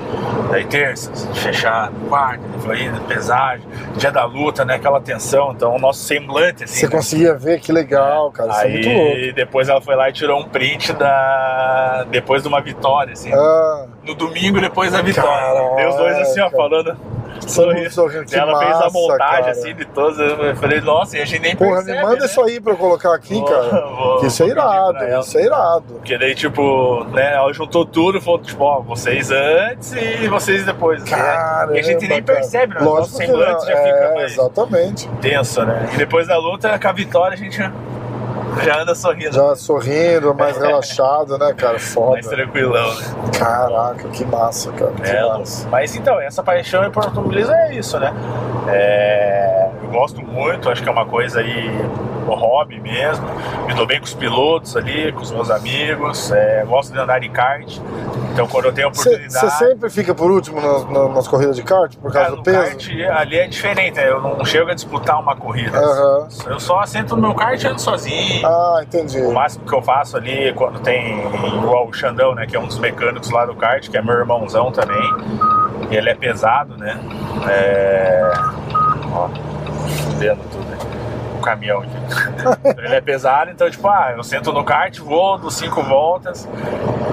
Daí terça, fechado, quarta, indo, pesagem, dia da luta, né? Aquela tensão. Então o nosso semblante, assim. você né? conseguia ver que legal, cara. Isso é. Aí depois ela foi lá e tirou um print da. depois de uma vitória, assim. Ah, No domingo depois da vitória. Caraca. Deu os dois assim, ó, falando. Sorrindo, que ela fez a massa, montagem cara. assim de todas. Eu falei, nossa, e a gente nem porra, percebe, me manda né? isso aí pra eu colocar aqui, Vou- cara. vou- Que isso é irado, isso é irado. Porque daí, tipo, né, ela juntou tudo e falou, tipo, ó, vocês antes e vocês depois. né? Caramba, E a gente nem cara. percebe, né? Lógico nosso semblante não. já fica é, mais Exatamente. tenso, né? E depois da luta, com a vitória, a gente já, anda sorrindo. Já sorrindo, mais relaxado, né, cara? Foda. mais tranquilão, né? Caraca, que massa, cara. Que É, massa. mas então, essa paixão em português é isso, né? É, eu gosto muito, acho que é uma coisa aí, um hobby mesmo. Me dou bem com os pilotos ali, com os meus amigos. é, gosto de andar de kart. Então, quando eu tenho Você oportunidade. sempre fica por último nas, nas- corridas de kart por causa Cara, do peso? kart ali é diferente, né? eu não chego a disputar uma corrida. Aham. Eu só assento no meu kart e ando sozinho. Ah, entendi. O máximo que eu faço ali quando tem igual o Xandão, né? Que é um dos mecânicos lá do kart, que é meu irmãozão também. Ele é pesado, né? É. Ó, fudendo tudo, caminhão aqui. ele é pesado, então, tipo, ah, eu sento no kart, vou, dou cinco voltas,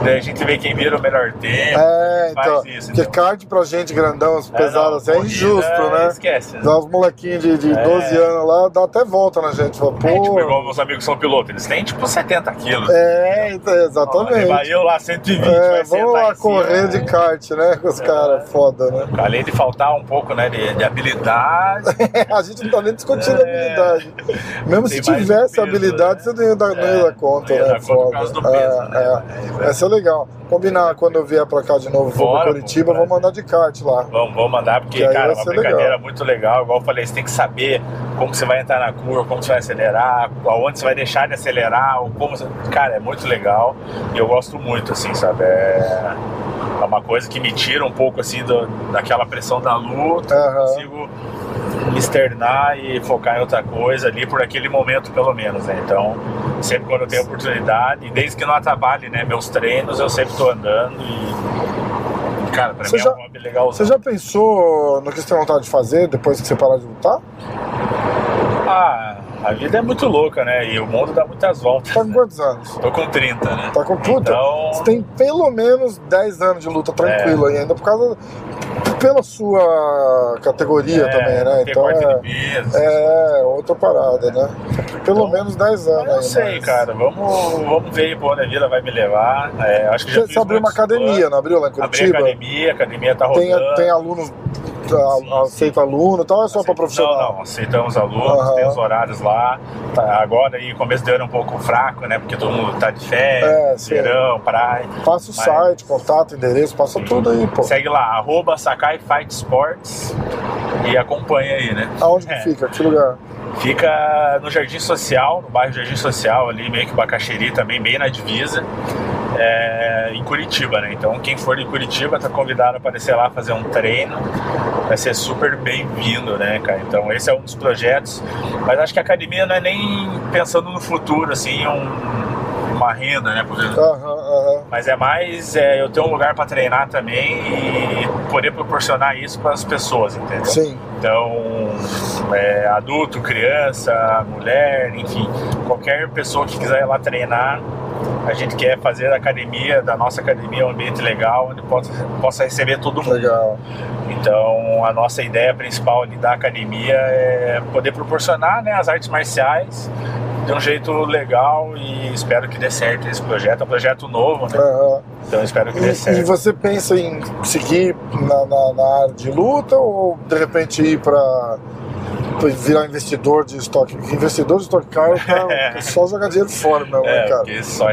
daí a gente vê quem vira o melhor tempo. É, faz então. isso, porque então. kart pra gente grandão, É, pesado não, assim, é injusto, né? Esquece. né? Dá uns molequinhos de, de É. 12 anos lá, dá até volta na gente. Fala, pô. É, tipo, igual meus amigos são pilotos, eles têm tipo 70 quilos. É, então, exatamente. eu lá 120, É, vamos lá cima, correr né? de kart, né? Com os É. caras, foda, né? Além de faltar um pouco né, de, de habilidade, A gente não tá nem discutindo É. habilidade. Mesmo se tivesse peso, habilidade, né? você não ia dar, É, conta, né? dar conta por causa do peso, É, né? é. Vai ser legal. Combinar quando eu vier pra cá de novo, Bora, pra Curitiba, vou mandar de kart lá. vamos, vamos mandar, porque, Que cara, é uma brincadeira legal. muito legal. Igual eu falei, você tem que saber como você vai entrar na curva, como você vai acelerar, aonde você vai deixar de acelerar, ou como você... Cara, é muito legal e eu gosto muito, assim, sabe? É, é uma coisa que me tira um pouco, assim, do- daquela pressão da luta. Eu Aham. consigo externar e focar em outra coisa ali por aquele momento pelo menos, né? Então, sempre quando eu tenho oportunidade, e desde que não atrapalhe, né, meus treinos, eu sempre tô andando e, e, cara, pra Você mim já- é um hobby legal. Você já pensou no que você tem vontade de fazer depois que você parar de lutar? Ah, a vida é muito louca, né? E o mundo dá muitas voltas. Tá com quantos anos? Tô com 30, né? Tá com puta? Então- Você tem pelo menos 10 anos de luta tranquilo É. ainda, por causa. pela sua categoria também, né? tem Então é. peso. É, outra parada, né? Pelo Então, menos 10 anos. Eu não sei, mas- cara. Vamos, vamos ver pra onde a vida vai me levar. É, acho que já Você, abriu uma academia, não abriu lá em Abri Curitiba? academia, a academia tá Tem, rodando. tem alunos, a- aceita aluno e tal, ou é só pra profissional? Não, não, aceitamos alunos, Aham. tem os horários lá. Tá, agora aí, começo do ano é um pouco fraco, né? Porque todo mundo tá de É, férias, sim. verão, praia. Passa o Mas- site, contato, endereço, passa tudo aí, pô. Segue lá, arroba Sakai Fight Sports e acompanha aí, né? Aonde que É. fica? Que lugar? Fica no Jardim Social, no bairro Jardim Social, ali meio que Bacaxeri também, bem na divisa, é, em Curitiba, né? Então quem for de Curitiba tá convidado a aparecer lá fazer um treino, vai ser super bem-vindo, né, cara? Então esse é um dos projetos, mas acho que a academia não é nem pensando no futuro, assim, um- uma renda, né? Por exemplo. Mas é mais é, eu ter um lugar para treinar também e poder proporcionar isso para as pessoas, entendeu? Sim. Então, é, adulto, criança, mulher, enfim, qualquer pessoa que quiser ir lá treinar, a gente quer fazer a academia, da nossa academia, um ambiente legal, onde possa, possa receber todo mundo. Legal. Então, a nossa ideia principal ali da academia é poder proporcionar né, as artes marciais de um jeito legal e espero que dê certo esse projeto. É um projeto novo, né? Aham. Então, espero que dê E, e certo. você pensa em seguir na, na, na área de luta ou de repente ir para virar investidor de estoque? Investidor de estoque caro é só jogar dinheiro fora, meu, né, É, cara?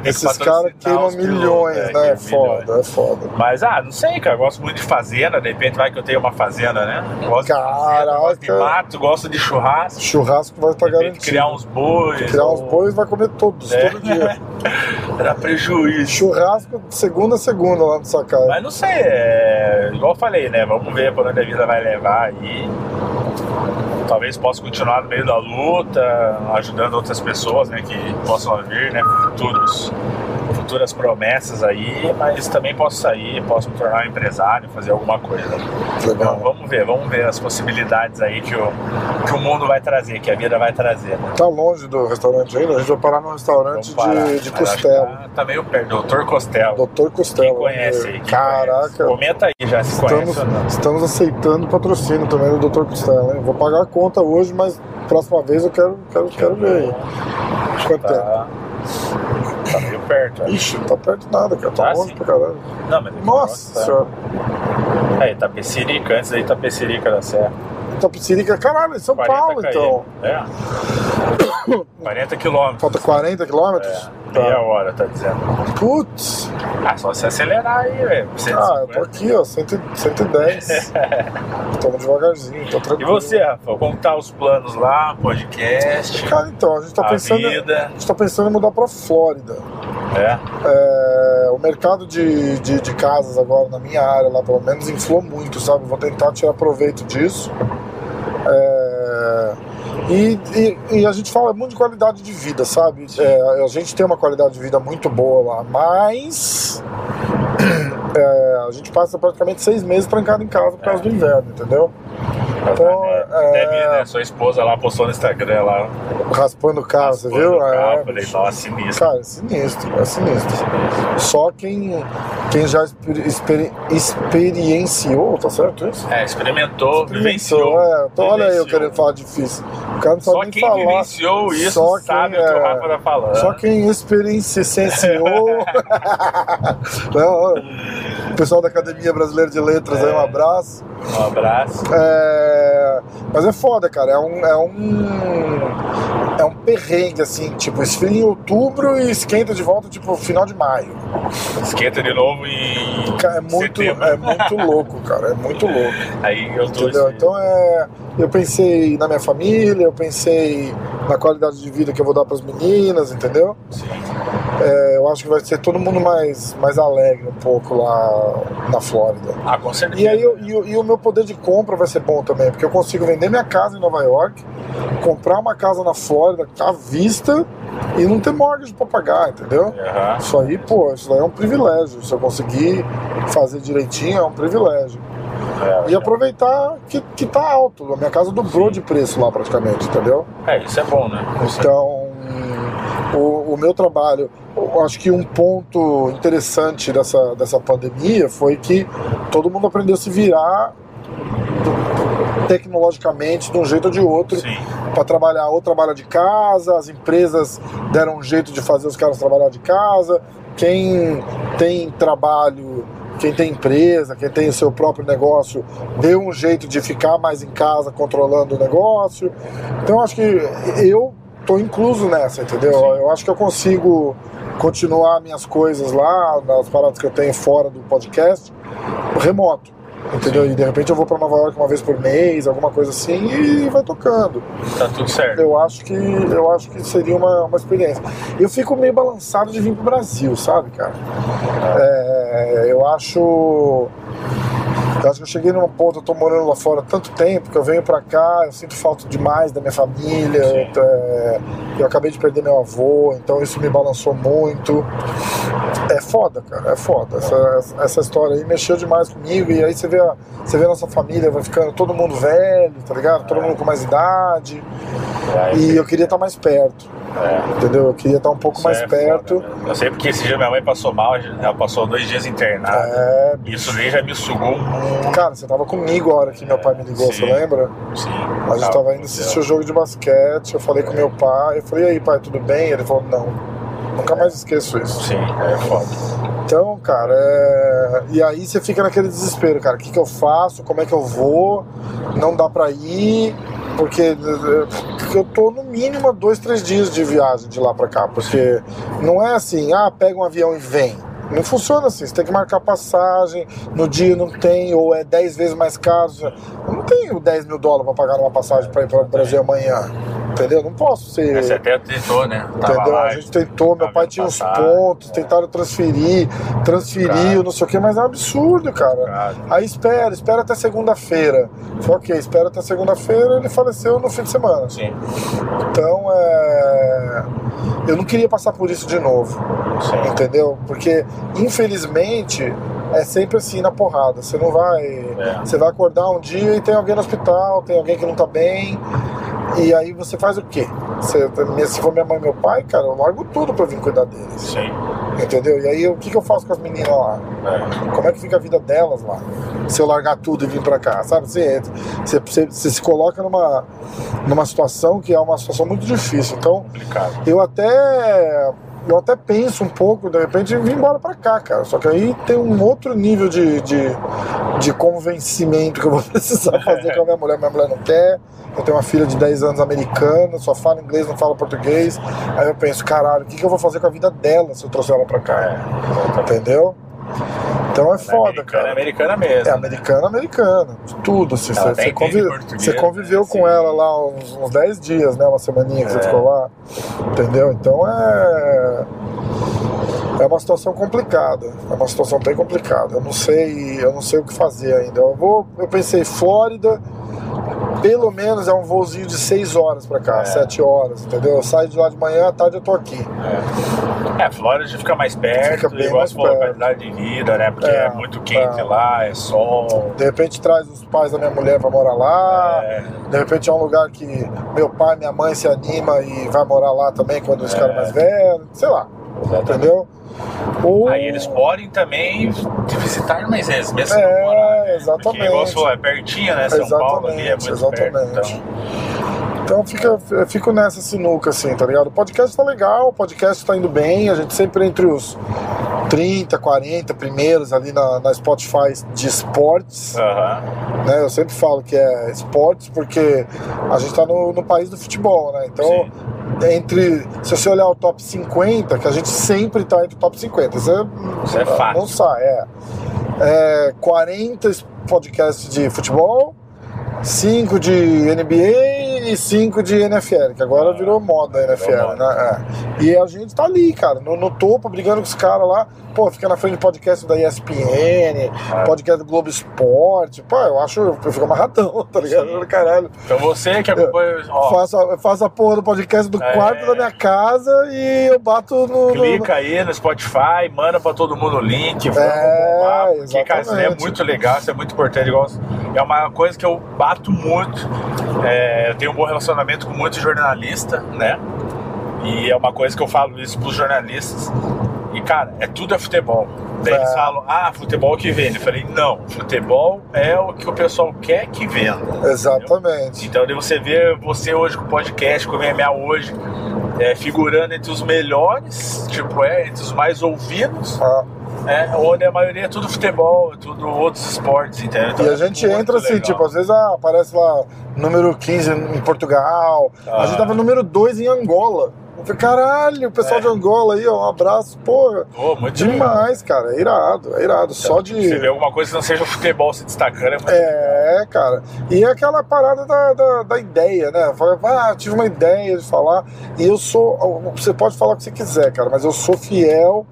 Esses caras queimam milhões, é, né? É foda, milhões. é foda. Mas, ah, não sei, cara. Eu gosto muito de fazenda. De repente vai que eu tenho uma fazenda, né? Gosto de fazenda, gosto de mato, gosto de churrasco. Churrasco vai estar De repente garantido. criar uns bois. Criar uns ou- bois vai comer todos, É. todo dia. Dá prejuízo. Churrasco de segunda a segunda lá no Sakai. Mas não sei, é... igual eu falei, né? Vamos ver para onde a vida vai levar aí. Talvez possa continuar no meio da luta, ajudando outras pessoas, né? Que possam vir, né? Futuros, futuras promessas aí, mas também posso sair, posso me tornar um empresário, fazer alguma coisa. Então Legal. vamos ver, vamos ver as possibilidades aí que o, que o mundo vai trazer, que a vida vai trazer. Né? Tá longe do restaurante ainda? A gente vai parar num restaurante parar. de, de costela. Tá, tá meio perto, Doutor Costela. Doutor Costela. Quem conhece aí? Caraca. conhece? Comenta aí já se conhece Estamos, não. estamos aceitando patrocínio também do Dr. Costela, hein? Vou pagar a conta hoje, mas próxima vez eu quero, quero, quero ver aí. Quanto tempo? Tá, meio perto. acho. Ixi, não tá perto de nada, cara. Tá Ah, longe sim. pra caralho. Não, mas Nossa tá. senhora. É, Itapecerica, antes da Itapecerica da Serra. Itapecerica, caralho, em São 40 Paulo, km. então. É. 40 quilômetros. Falta 40 quilômetros? É, meia hora, tá dizendo. Putz. Ah, só se acelerar aí, velho. Ah, eu tô 150. aqui, ó, 100, 110. Estamos devagarzinho, tô E tranquilo. você, Rafa, como tá os planos lá, podcast, Cara, então, a gente tá a pensando. vida? A gente tá pensando em mudar pra Flórida. É, É, o mercado de, de, de casas agora na minha área lá pelo menos inflou muito, sabe? Vou tentar tirar proveito disso. É, e, e, e a gente fala muito de qualidade de vida, sabe? É, a gente tem uma qualidade de vida muito boa lá, mas é, a gente passa praticamente seis meses trancado em casa por causa do inverno, entendeu? Então, é, Deve, né? Sua esposa lá postou no Instagram lá. raspando o carro, você raspando viu? o carro, É, falei, nossa, sinistro. Cara, é sinistro, é sinistro. Só quem, quem já exper- exper- experienciou, tá certo isso? É, experimentou, vivenciou. É, então olha aí eu querendo falar difícil. O cara não sabe Só nem quem falar. vivenciou isso Só quem, sabe o que o é, Rafa tá falando. Só quem experienciou. Não, o pessoal da Academia Brasileira de Letras aí, um É. abraço. Um abraço. É, Mas é foda, cara. É um, é um. É um perrengue, assim, tipo, esfria em outubro e esquenta de volta, tipo, final de maio. Esquenta de novo em Cara, é muito, setembro. é muito louco, cara. É muito louco. Aí eu tô Entendeu? assim, Então é. Eu pensei na minha família, eu pensei na qualidade de vida que eu vou dar pras meninas, entendeu? sim. É, eu acho que vai ser todo mundo mais, mais alegre um pouco lá na Flórida. Ah, com certeza. E aí eu- e, o- e o meu poder de compra vai ser bom também, porque eu consigo vender minha casa em Nova York, comprar uma casa na Flórida à vista e não ter mortgage pra pagar, entendeu? Aham. Isso aí, pô, isso aí é um privilégio. Se eu conseguir fazer direitinho, é um privilégio. É, E aproveitar que, que tá alto. A minha casa dobrou de preço lá praticamente, entendeu? é, isso é bom, né? Então, o, o meu trabalho, acho que um ponto interessante dessa, dessa pandemia foi que todo mundo aprendeu a se virar tecnologicamente de um jeito ou de outro para trabalhar ou trabalha de casa, as empresas deram um jeito de fazer os caras trabalhar de casa, quem tem trabalho, quem tem empresa, quem tem o seu próprio negócio, deu um jeito de ficar mais em casa controlando o negócio. Então acho que eu tô incluso nessa, entendeu? Sim. Eu acho que eu consigo continuar minhas coisas lá, nas paradas que eu tenho fora do podcast, remoto. Entendeu? E de repente eu vou para Nova York uma vez por mês, alguma coisa assim, e vai tocando. Tá tudo certo. Eu acho que eu acho que seria uma, uma experiência. Eu fico meio balançado de vir pro Brasil, sabe, cara? É, eu acho Eu acho que eu cheguei numa ponta, eu tô morando lá fora tanto tempo que eu venho pra cá, eu sinto falta demais da minha família. Eu, é, eu acabei de perder meu avô, então isso me balançou muito. É foda, cara, é foda. Essa, essa história aí mexeu demais comigo. E aí você vê a, você vê a nossa família, vai ficando todo mundo velho, tá ligado? Todo mundo com mais idade. E eu queria estar mais perto. É. Entendeu? Eu queria estar um pouco Isso mais é perto. foda, eu sei porque esse dia minha mãe passou mal, ela passou dois dias internada. É, Isso daí já me sugou muito. cara, você tava comigo a hora que meu pai me ligou, Sim. você lembra? Sim. A gente tava indo assistir o jogo de basquete, eu falei com meu pai, eu falei, e aí pai, tudo bem? Ele falou, não. Nunca mais esqueço isso. Sim, é foda. Então, cara, é... e aí você fica naquele desespero, cara. O que, que eu faço? Como é que eu vou? Não dá pra ir, porque eh, eu tô no mínimo dois, três dias de viagem de lá pra cá. Porque não é assim, ah, pega um avião e vem. Não funciona assim, você tem que marcar passagem, no dia não tem, ou é 10 vezes mais caro. Eu não tenho 10 mil dólares pra pagar uma passagem pra ir para o Brasil amanhã. Entendeu? Não posso ser. Você até tentou, né? Entendeu? lá, A gente tentou, meu pai tinha uns pontos, é. tentaram transferir, transferiu, não sei o que, mas é um absurdo, cara. Cara. Aí espera, espera até segunda-feira. Falei, ok, espera até segunda-feira, ele faleceu no fim de semana. Sim, Então, é... eu não queria passar por isso de novo, sim. entendeu? Porque, infelizmente, é sempre assim na porrada. Você não vai. É. Você vai acordar um dia e tem alguém no hospital, tem alguém que não tá bem. E aí você faz o quê? Você, se for minha mãe e meu pai, cara, eu largo tudo pra vir cuidar deles. Sim. Entendeu? E aí o que, que eu faço com as meninas lá? É. Como é que fica a vida delas lá? Se eu largar tudo e vir pra cá, sabe? Você, você, você, você se coloca numa, numa situação que é uma situação muito difícil. Então, Complicado. eu até eu até penso um pouco, de repente, em vir embora pra cá, cara. Só que aí tem um outro nível de, de, de convencimento que eu vou precisar fazer com a minha mulher. Minha mulher não quer. Eu tenho uma filha de 10 anos americana, só fala inglês, não fala português. Aí eu penso, caralho, o que, que eu vou fazer com a vida dela se eu trouxer ela pra cá? Entendeu? Então é foda, cara. é americana mesmo. É americana, americana. Tudo, assim. Ela Você, você, você conviveu né, com assim. ela lá uns, uns 10 dias, né? Uma semaninha que você É. ficou lá. Entendeu? Então é. É uma situação complicada. É uma situação bem complicada. Eu não sei, eu não sei o que fazer ainda. Eu vou. Eu pensei, Flórida. Pelo menos é um voozinho de 6 horas pra cá, É. 7 horas, entendeu? Eu saio de lá de manhã, à tarde eu tô aqui. É, a Flórida fica mais perto, Fica bem mais perto. qualidade de vida, né? Porque É, é, muito quente é. lá, é sol. De repente traz os pais da minha mulher pra morar lá. É, De repente é um lugar que meu pai, minha mãe se anima e vai morar lá também quando eles É. ficarem mais velhos, sei lá, exatamente. entendeu? Ou Aí eles podem também te visitar mais vezes, mesmo É, morar, né? exatamente. Porque, igual você falou, é pertinho, né? São Paulo ali é muito Exatamente, perto. exatamente. Então, então fica, eu fico nessa sinuca assim, tá ligado? O podcast tá legal, o podcast tá indo bem, a gente sempre entre os 30, 40 primeiros ali na, na Spotify de esportes. aham. né? Eu sempre falo que é esportes porque a gente tá no, no país do futebol, né? Então, Sim. entre. Se você olhar o top 50, que a gente sempre tá entre o top 50, isso é, Isso é fato. não sai, é. é 40 podcasts de futebol, 5 de NBA e 5 de NFL, que agora Ah, virou moda NFL, virou moda. né? É. E a gente tá ali, cara, no, no topo, brigando com os caras lá. Pô, fica na frente do podcast da ESPN, Ah. podcast do Globo Esporte. Pô, eu acho, eu fico amarradão, tá ligado? Sim. Caralho. Então você que acompanha. Ó, Faço, a- faço a porra do podcast do É. quarto da minha casa e eu bato no. no- clica aí no Spotify, manda pra todo mundo o link, É, bombar, porque, cara, isso é muito legal, isso é muito importante. Igual, é uma coisa que eu bato muito. é, eu tenho um bom relacionamento com muitos jornalistas, né? E é uma coisa que eu falo isso pros jornalistas. E, cara, é tudo é futebol. Daí eles É. falam, ah, futebol que vende. Eu falei, não, futebol é o que o pessoal quer que venda. Exatamente. Então, daí você vê você hoje com o podcast, com o MMA hoje, é, figurando entre os melhores, tipo, é, entre os mais ouvidos, Ah, é, onde a maioria é tudo futebol, é tudo outros esportes, entendeu? Então, e a é gente muito entra assim, legal. tipo, às vezes ah, aparece lá número 15 em Portugal. A Ah. gente tava número 2 em Angola. Eu falei, caralho, o pessoal É. de Angola aí, ó, um abraço, porra. Pô, muito legal. Demais, cara, é irado, é irado. Só de. Você vê alguma coisa que não seja o futebol se destacando, é muito É, cara. E é aquela parada da, da, da ideia, né? Fala, ah, tive uma ideia de falar. E eu sou. Você pode falar o que você quiser, cara, mas eu sou fiel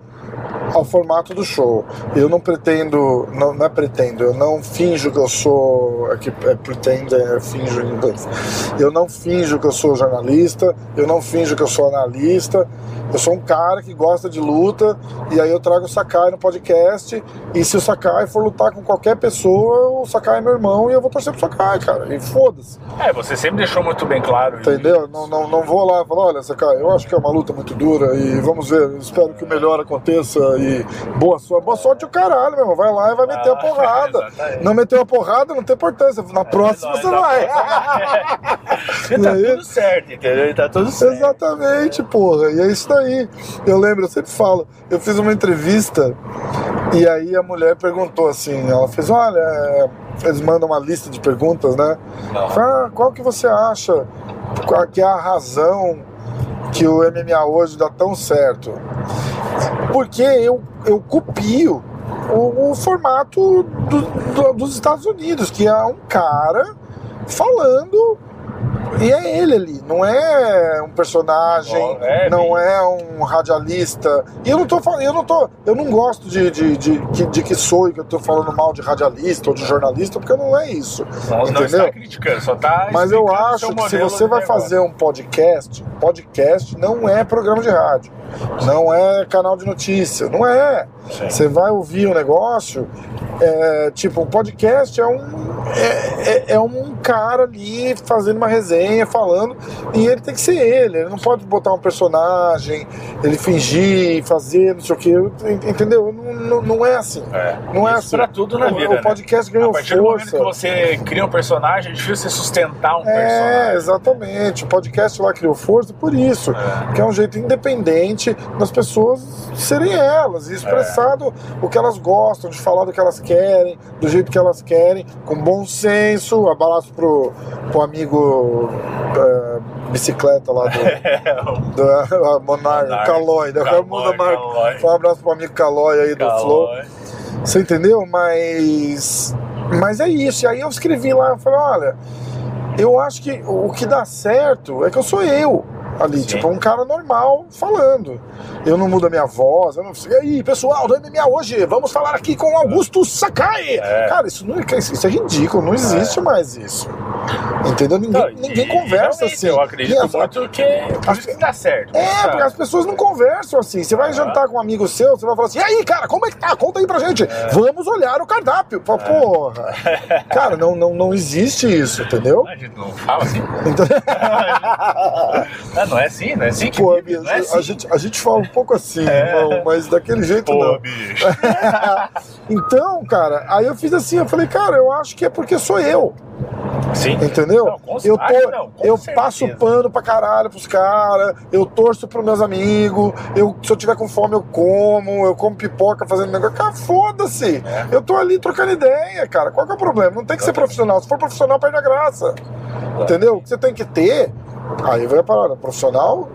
ao formato do show. Eu não pretendo, não, não é pretendo, eu não finjo que eu sou, é que é pretendo, é finjo em inglês. Eu não finjo que eu sou jornalista, eu não finjo que eu sou analista, eu sou um cara que gosta de luta e aí eu trago o Sakai no podcast e se o Sakai for lutar com qualquer pessoa, o Sakai é meu irmão e eu vou torcer pro Sakai, cara. E foda-se. É, você sempre deixou muito bem claro. Entendeu? Não, não, não vou lá falar, olha, Sakai, eu acho que é uma luta muito dura e vamos ver, espero que o melhor aconteça e boa sorte. Boa sorte o caralho, meu irmão. Vai lá e vai meter a Ah, porrada. Não meteu a porrada, não tem importância. Na próxima Nós você vai. E tá aí? tudo certo, entendeu? E tá tudo certo. Exatamente, porra. E é isso daí. Eu lembro, eu sempre falo, eu fiz uma entrevista e aí a mulher perguntou assim, ela fez, olha, é, eles mandam uma lista de perguntas, né? Ah, qual que você acha qual que é a razão que o MMA hoje dá tão certo? Porque eu, eu copio o, o formato do- do- dos Estados Unidos, que é um cara falando e é ele ali, não é um personagem, Não, é não é um radialista. E eu não tô falando, eu não tô, eu não gosto de, de, de, de, de que sou que eu tô falando mal de radialista ou de jornalista, porque não é isso. Não, não entendeu? está criticando, só tá Mas eu acho que se você vai fazer um podcast, podcast não é programa de rádio, não é canal de notícia, não é. Sim. Você vai ouvir um negócio, é, tipo, um podcast é um, é, é- é um cara ali fazendo uma resenha, falando, e ele tem que ser ele, ele não pode botar um personagem, ele fingir, fazer, não sei o que, entendeu? Não, não, não é assim. É. Não é Isso assim. pra tudo na O- vida, o né? podcast A ganhou partir do momento força. que você cria um personagem, é difícil você sustentar um É, personagem. exatamente. O podcast lá criou força por isso. É. Que é um jeito independente das pessoas serem elas, e expressado o que elas gostam, de falar do que elas querem, do jeito que elas querem, com bom senso. Abraço pro, pro amigo é, bicicleta lá do, do a Monarca, Monarca. Calói, da Calói. Calói. Um abraço pro amigo Calói aí do Flow. Calói. Você entendeu? Mas. Mas é isso. E aí eu escrevi lá, eu falei, olha, eu acho que o que dá certo é que eu sou eu. Ali, Sim. tipo, um cara normal falando. Eu não mudo a minha voz, eu não E aí, pessoal, do MMA hoje, vamos falar aqui com Augusto Sakai. É. Cara, isso, não, é- isso é ridículo, não existe mais isso. Entendeu? Ninguém, Não, ninguém conversa assim. Eu acredito as- muito que isso que dá certo. é, sabe? porque as pessoas não conversam assim. Você vai Ah. jantar com um amigo seu, você vai falar assim: e aí, cara, como é que tá? Conta aí pra gente. É. Vamos olhar o cardápio. Fala, Porra. Cara, não, não, não existe isso, entendeu? A gente não fala assim. Então, Ah, não é assim, não é assim que pô, vive, é a, assim. gente, a gente fala um pouco assim, É. irmão, mas daquele jeito Pô, não. bicho. Então, cara, aí eu fiz assim, eu falei, cara, eu acho que é porque sou eu. Sim. Entendeu? Não, com- eu tô, não, eu certeza. passo pano pra caralho pros caras, eu torço pros meus amigos, eu, se eu tiver com fome eu como, eu como pipoca fazendo negócio. Cara, foda-se! É. Eu tô ali trocando ideia, cara. Qual que é o problema? Não tem que ser profissional. Se for profissional, perde a graça. Entendeu? O que você tem que ter, aí vai a parada, profissional.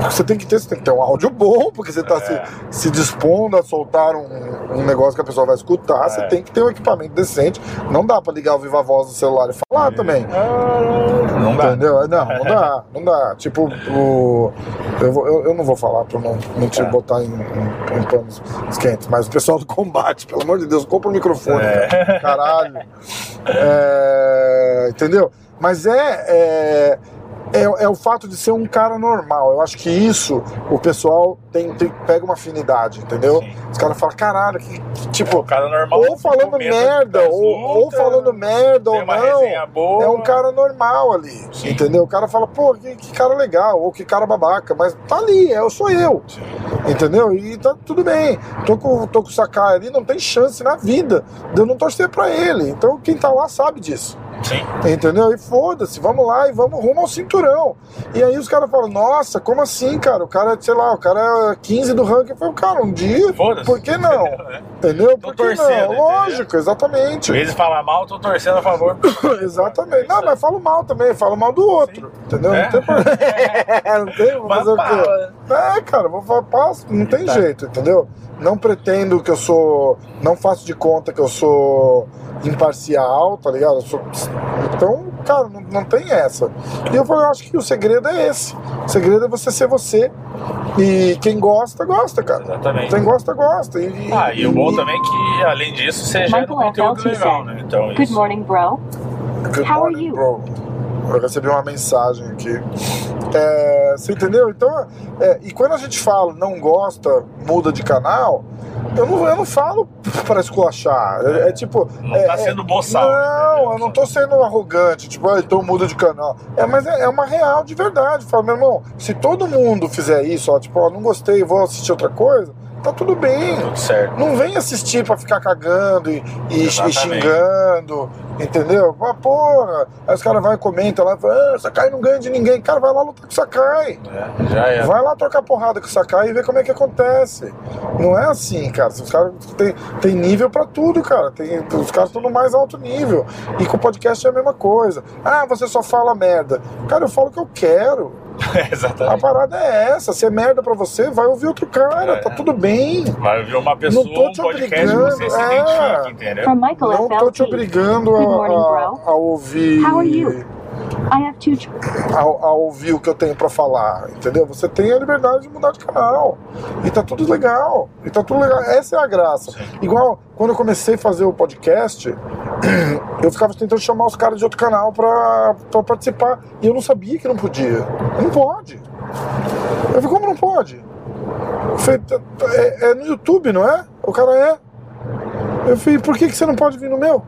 Você tem que ter, você tem que ter um áudio bom, porque você está É. se, se dispondo a soltar um, um negócio que a pessoa vai escutar, você É. tem que ter um equipamento decente. Não dá pra ligar o Viva Voz do celular e falar também. Ah, Não dá. Entendeu? Não, não dá, não dá. Tipo, o, eu, vou- eu, eu não vou falar pra não, não te Tá. botar em, em, em panos quentes, mas o pessoal do combate, pelo amor de Deus, compra o microfone, É. cara. caralho. É, entendeu? Mas é, é, é, é o fato de ser um cara normal. Eu acho que isso o pessoal tem, tem- pega uma afinidade, entendeu? Sim. Os caras falam, caralho, que, que, tipo. O cara normal. Ou falando comenta merda, ou, ou falando merda, ou não. É um cara normal ali, Sim. entendeu? O cara fala, pô, que, que cara legal, ou que cara babaca, mas tá ali, eu sou eu, Sim. entendeu? E tá tudo bem. Tô com, tô com o Sakai ali, não tem chance na vida de eu não torcer pra ele. Então quem tá lá sabe disso. Sim. Entendeu? E foda-se, vamos lá e vamos rumo ao cinturão. E aí os caras falam, nossa, como assim, cara? O cara, sei lá, o cara é 15 do ranking. Eu falo, cara, um dia, por que não? É. Entendeu? Tô Por que torcendo, não? entendeu? Lógico, Em exatamente. vez de falar mal, tô torcendo a favor. Exatamente. Não, mas falo mal também, falo mal do outro. Entendeu? É? Não tem problema. não tem, vou fazer o quê? fala. É, cara, vou falar, passo, não tem Tá. jeito, entendeu? Não pretendo que eu sou. Não faço de conta que eu sou imparcial, tá ligado? Eu sou Então, cara, não, não tem essa. E eu falei, eu acho que o segredo é esse. O segredo é você ser você. E quem gosta, gosta, cara. Exatamente. Quem gosta, gosta. E, Ah, e o bom também é que, além disso, você gera um conteúdo legal, né? Então, Good isso. morning, bro. Good How are morning, you? bro. Eu recebi uma mensagem aqui. É, você entendeu? Então, é, e quando a gente fala não gosta, muda de canal, eu não, eu não falo para esculachar. É, é tipo. Não é, tá é- sendo boçal, Não, eu não tô sendo arrogante, tipo, ah, então muda de canal. É, mas é, é uma real de verdade. Fala, meu irmão, se todo mundo fizer isso, ó, tipo, ó, não gostei, vou assistir outra coisa, tá tudo bem. Tudo certo. Não vem assistir pra ficar cagando e, e- xingando, entendeu? Ah, porra. Aí os caras vão e comentam lá, ah, Sakai não ganha de ninguém. Cara, vai lá lutar com o Sakai. É, já é. Vai lá trocar porrada com o Sakai e ver como é que acontece. Não é assim, cara. Os caras tem, tem nível pra tudo, cara. Tem, os caras estão no mais alto nível. E com o podcast é a mesma coisa. Ah, você só fala merda. Cara, eu falo o que eu quero. A Exatamente. parada é essa. Se é merda pra você, vai ouvir outro cara. É. Tá tudo bem. Vai ouvir uma pessoa, Não tô um te podcast que obrigando, você se é. identifica, entendeu? From Michael Não tô te obrigando a, a- a ouvir. How are you? I have two. ch- A, a ouvir o que eu tenho pra falar, entendeu? Você tem a liberdade de mudar de canal. E tá tudo legal. E tá tudo legal. Essa é a graça. Igual quando eu comecei a fazer o podcast, eu ficava tentando chamar os caras de outro canal pra, participar. E eu não sabia que não podia. Não pode. Eu falei, como não pode? Falei, "Tá- tá- é, é no YouTube, não é? O cara é. Eu falei, por que, que você não pode vir no meu?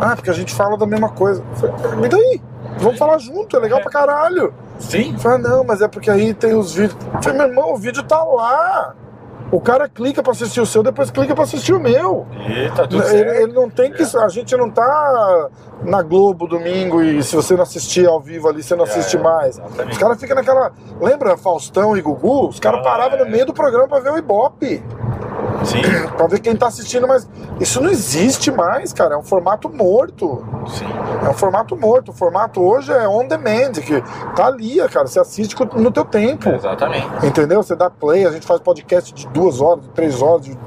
Ah, porque a gente fala da mesma coisa. Falei, me daí? Vamos falar junto, é legal pra caralho. Sim. Falei, não, mas é porque aí tem os vídeos. Falei, meu irmão, o vídeo tá lá. O cara clica pra assistir o seu, depois clica pra assistir o meu. E tá tudo Ele, ele não tem que. A gente não tá na Globo domingo e se você não assistir ao vivo ali, você não É, assiste mais. exatamente. Os caras ficam naquela. Lembra Faustão e Gugu? Os caras Ah, paravam é. no meio do programa pra ver o Ibope. Sim, Pra ver quem tá assistindo, mas isso não existe mais, cara. É um formato morto. sim. É um formato morto. O formato hoje é on demand, que tá ali, cara. Você assiste no teu tempo. Exatamente. Entendeu? Você dá play, a gente faz podcast de duas horas, de três horas. de-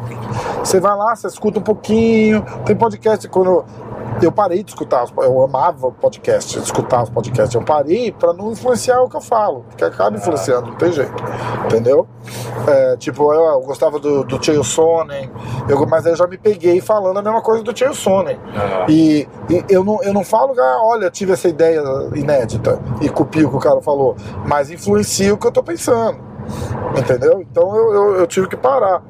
Você vai lá, você escuta um pouquinho. Tem podcast quando. Eu parei de escutar, eu amava podcast, escutar os podcasts. Eu parei pra não influenciar o que eu falo, porque acaba influenciando, não tem jeito. Entendeu? É, tipo, eu, eu gostava do, do Cheio Sonnen, eu, mas eu já me peguei falando a mesma coisa do Cheio Sonnen. Ah, E, e eu, não, eu não falo, ah, olha, tive essa ideia inédita e copio o que o cara falou, mas influencia o que eu tô pensando. Entendeu? Então eu, eu, eu tive que parar.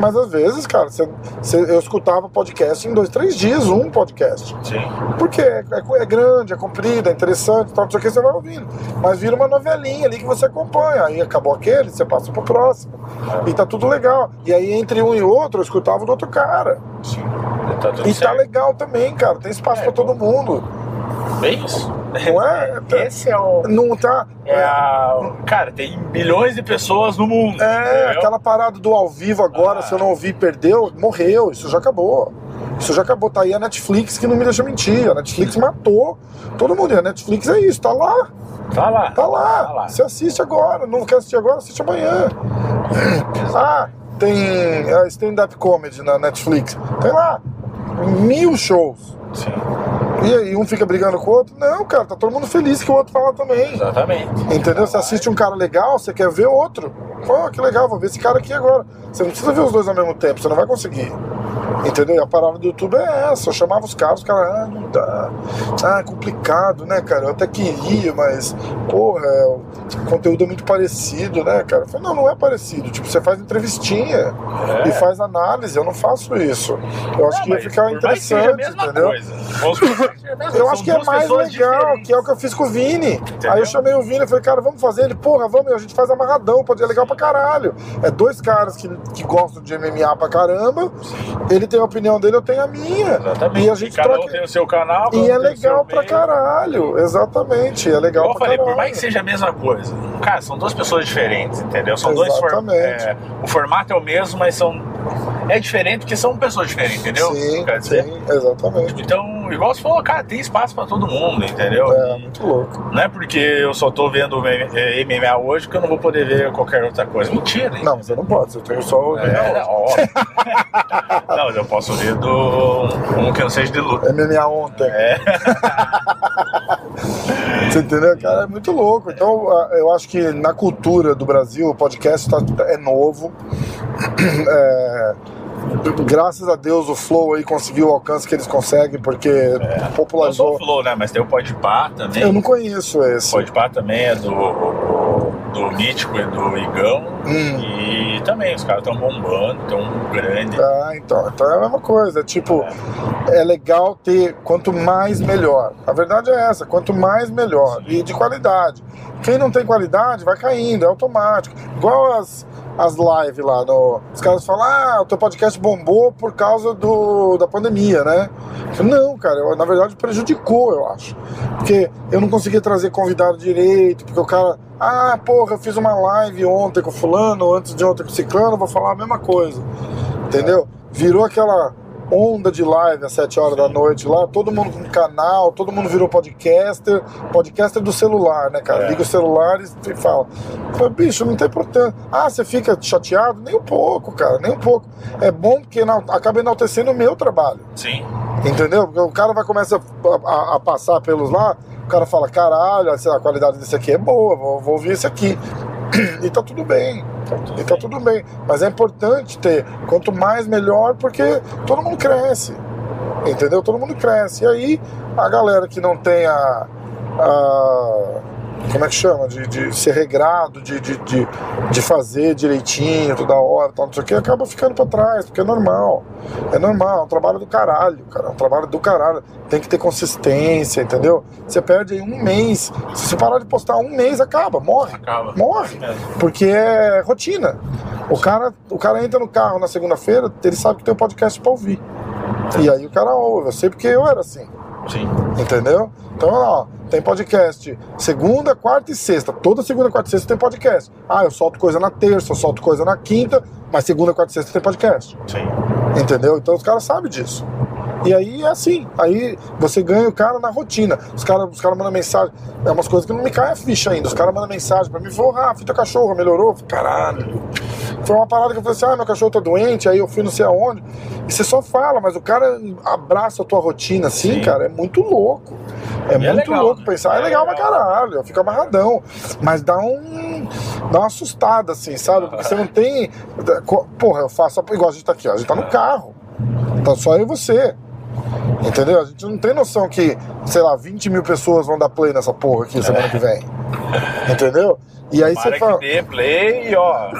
Mas às vezes, cara, você- você- eu escutava podcast em dois, três dias, um podcast. sim. Porque é, é- é grande, é comprido, é interessante, tal, não sei o que, você vai ouvindo. Mas vira uma novelinha ali que você acompanha. Aí acabou aquele, você passa pro próximo. E tá tudo legal. E aí, entre um e outro, eu escutava do outro cara. Sim. Tá E tá certo. legal também, cara. Tem espaço É, pra todo mundo. Bem isso. Não é? Esse é o. Não tá. É a... Cara, tem bilhões de pessoas no mundo. É, entendeu? aquela parada do ao vivo agora, Ah. se eu não ouvir, perdeu, morreu, isso já acabou. Isso já acabou. Tá aí a Netflix que não me deixa mentir. A Netflix matou todo mundo. E a Netflix é isso, tá lá, Tá lá. tá lá. Tá lá. Você assiste agora, não quer assistir agora, assiste amanhã. Ah, tem a stand-up comedy na Netflix. Tem lá mil shows. Sim, E aí, um fica brigando com o outro? Não, cara, tá todo mundo feliz que o outro lá também. exatamente. Entendeu? Você assiste um cara legal, você quer ver outro. Pô, que legal, vou ver esse cara aqui agora. Você não precisa ver os dois ao mesmo tempo, você não vai conseguir. Entendeu? E a palavra do YouTube é essa. Eu chamava os caras, os caras, ah, não dá. Ah, é complicado, né, cara? Eu até queria, mas, porra, é, o conteúdo é muito parecido, né, cara? Eu falei, não, não é parecido. Tipo, você faz entrevistinha É. e faz análise. Eu acho isso. Eu acho Não, que ia ficar interessante, entendeu? Eu acho que é mais legal, diferentes. que é o que eu fiz com o Vini. Entendeu? Aí eu chamei o Vini e falei, cara, vamos fazer? Ele, porra, vamos, e a gente faz amarradão, pode ser legal pra caralho. É dois caras que, que gostam de MMA pra caramba, ele tem a opinião dele, eu tenho a minha. Exatamente. E a gente cada um troca- tem o seu canal. cada E um é legal pra meio. caralho, exatamente, é legal Igual eu pra falei, caralho. por mais que seja a mesma coisa, cara, são duas pessoas diferentes, entendeu? São dois Exatamente. formatos. o formato é o mesmo, mas são é diferente porque são pessoas diferentes, entendeu? Sim, Quer dizer, sim, exatamente. Então, igual você falou, cara, tem espaço pra todo mundo, entendeu? É, muito louco. Não é porque eu só tô vendo MMA hoje que eu não vou poder ver qualquer outra coisa. Mentira, hein? Não, você não pode, você tem só o É, óbvio. não, mas eu posso ver do um que não seja de luta. MMA ontem. É. Você entendeu, cara? É muito louco. Então, eu acho que na cultura do Brasil, o podcast tá- é novo. É, graças a Deus o Flow aí conseguiu o alcance que eles conseguem, porque Não É. só o popularizou. Flow, né? Mas tem o Podpah também. Eu não conheço O esse. Podpah também é do, do Mítico e do Igão. Hum. E também, os caras estão bombando, estão grande. Ah, então, então é a mesma coisa. É tipo, é legal ter quanto mais melhor. A verdade é essa, quanto mais melhor. E de qualidade. Quem não tem qualidade vai caindo, é automático. Igual as, as lives lá, no, os caras falam, ah, o teu podcast bombou por causa do, da pandemia, né? Não, cara, eu, na verdade prejudicou, eu acho. Porque eu não conseguia trazer convidado direito, porque o cara, ah, porra, eu fiz uma live ontem com fulano, antes de ontem com ciclano, vou falar a mesma coisa. Entendeu? Virou aquela onda de live às 7 horas da noite lá, todo mundo com canal, todo mundo virou podcaster, podcaster do celular, né, cara? É. Liga o celular e fala. Fala, Bicho, não tem importância. Ah, você fica chateado? Nem um pouco, cara, nem um pouco. É bom porque acaba enaltecendo o meu trabalho. Sim. Entendeu? Porque o cara vai começar a, a- a passar pelos lá, o cara fala, caralho, a qualidade desse aqui é boa, vou, vou ouvir esse aqui. E tá tudo bem. E tá tudo bem. Mas é importante ter, quanto mais melhor, porque todo mundo cresce. Entendeu? Todo mundo cresce. E aí, a galera que não tem a. a- como é que chama? De, de ser regrado, de, de, de, de fazer direitinho toda hora, tal, não sei o que, acaba ficando pra trás, porque é normal. É normal, é um trabalho do caralho, cara. É um trabalho do caralho. Tem que ter consistência, entendeu? Você perde aí um mês. Se você parar de postar um mês, acaba, morre. Acaba. Morre. É. Porque é rotina. O cara, o cara entra no carro na segunda-feira, ele sabe que tem um podcast pra ouvir. E aí o cara ouve. Eu sei porque eu era assim. Sim. Entendeu? Então, ó, tem podcast segunda, quarta e sexta. Toda segunda, quarta e sexta tem podcast. Ah, eu solto coisa na terça, eu solto coisa na quinta, mas segunda, quarta e sexta tem podcast. Sim. Entendeu? Então os caras sabem disso. E aí é assim. Aí você ganha o cara na rotina. Os caras os cara mandam mensagem. É umas coisas que não me cai a ficha ainda. Os caras mandam mensagem pra mim falam, ah, fita cachorro, melhorou? Caralho. Foi uma parada que eu falei assim, ah, meu cachorro tá doente, aí eu fui não sei aonde. E você só fala, mas o cara abraça a tua rotina assim, Sim. cara, é muito louco. É E é muito legal, louco né? pensar. É, É legal pra caralho, eu fico amarradão. Mas dá um. dá uma assustada, assim, sabe? Porque você não tem. Porra, eu faço. Igual a gente tá aqui, ó. A gente tá no carro. Tá só eu e você. Entendeu? A gente não tem noção que, sei lá, 20 mil pessoas vão dar play nessa porra aqui semana que vem. Entendeu? E aí você fala. dê play e ó.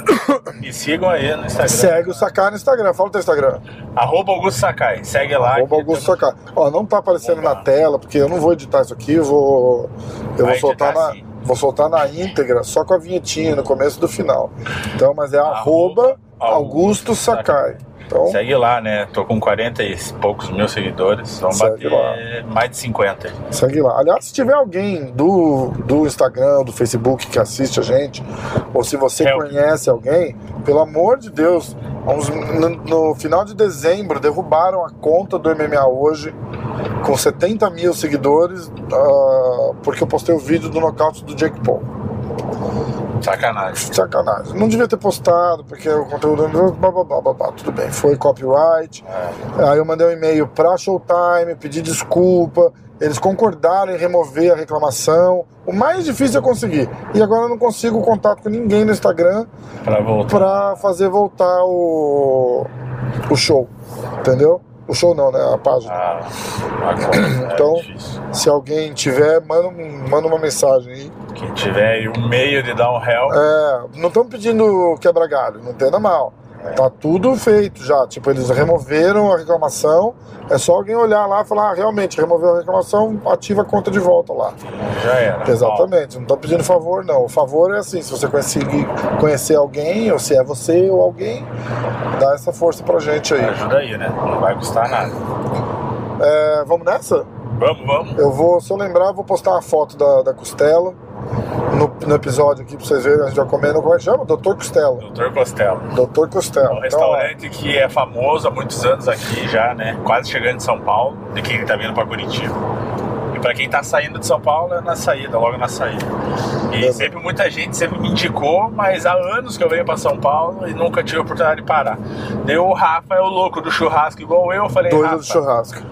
e sigam aí no Instagram. Segue o Sakai no Instagram. Fala o teu Instagram. Arroba Augusto Sakai. Segue lá. Arroba Augusto tamo- Sakai. Ó, não tá aparecendo Vamos na tela, porque eu não vou editar isso aqui, eu vou. Eu Vai vou soltar na. Vou soltar na íntegra, só com a vinhetinha no começo e do final. Então, mas é arroba Augusto Sakai. Então, Segue lá, né? Tô com 40 e poucos mil seguidores. Vamos bater mais de 50. aí. segue lá. Aliás, se tiver alguém do, do Instagram, do Facebook que assiste a gente, ou se você Help. conhece alguém, pelo amor de Deus, uns- no, no final de dezembro derrubaram a conta do MMA hoje com 70 mil seguidores ah, porque eu postei o vídeo do nocaute do Jake Paul. Sacanagem. Sacanagem. Não devia ter postado, porque o conteúdo. Blá, blá, blá, blá. Tudo bem, foi copyright. Aí eu mandei um e-mail pra Showtime, pedi desculpa. Eles concordaram em remover a reclamação. O mais difícil é conseguir. E agora eu não consigo contato com ninguém no Instagram Pra voltar. pra fazer voltar o, o show. Entendeu? O show não, né? A página. Ah, agora Então- é. Se alguém tiver, manda, manda uma mensagem aí. Quem tiver aí um meio de dar um help, É, não estamos pedindo quebra-galho, não entenda mal. Tá tudo feito já. Tipo, eles removeram a reclamação. É só alguém olhar lá e falar, ah, realmente, removeu a reclamação, ativa a conta de volta lá. já era. Exatamente. Não tô pedindo favor, não. O favor é assim, se você conseguir conhecer alguém, ou se é você ou alguém, dá essa força pra gente aí. ajuda aí, né? Não vai custar nada. É, vamos nessa? Vamos, vamos. Eu vou, se eu lembrar, vou postar uma foto da, da costela. No, no episódio aqui pra vocês verem. A gente vai comer no. Como é que chama? Doutor Costela. Doutor Costello. Doutor Costela. É um restaurante que é famoso há muitos anos aqui já, né? Quase chegando de São Paulo, de quem tá vindo pra Curitiba. Pra quem tá saindo de São Paulo é na saída, logo na saída. E Beleza. sempre muita gente sempre me indicou, mas há anos que eu venho pra São Paulo e nunca tive a oportunidade de parar. Daí o Rafa é o louco do churrasco, igual eu, falei, Doido do churrasco.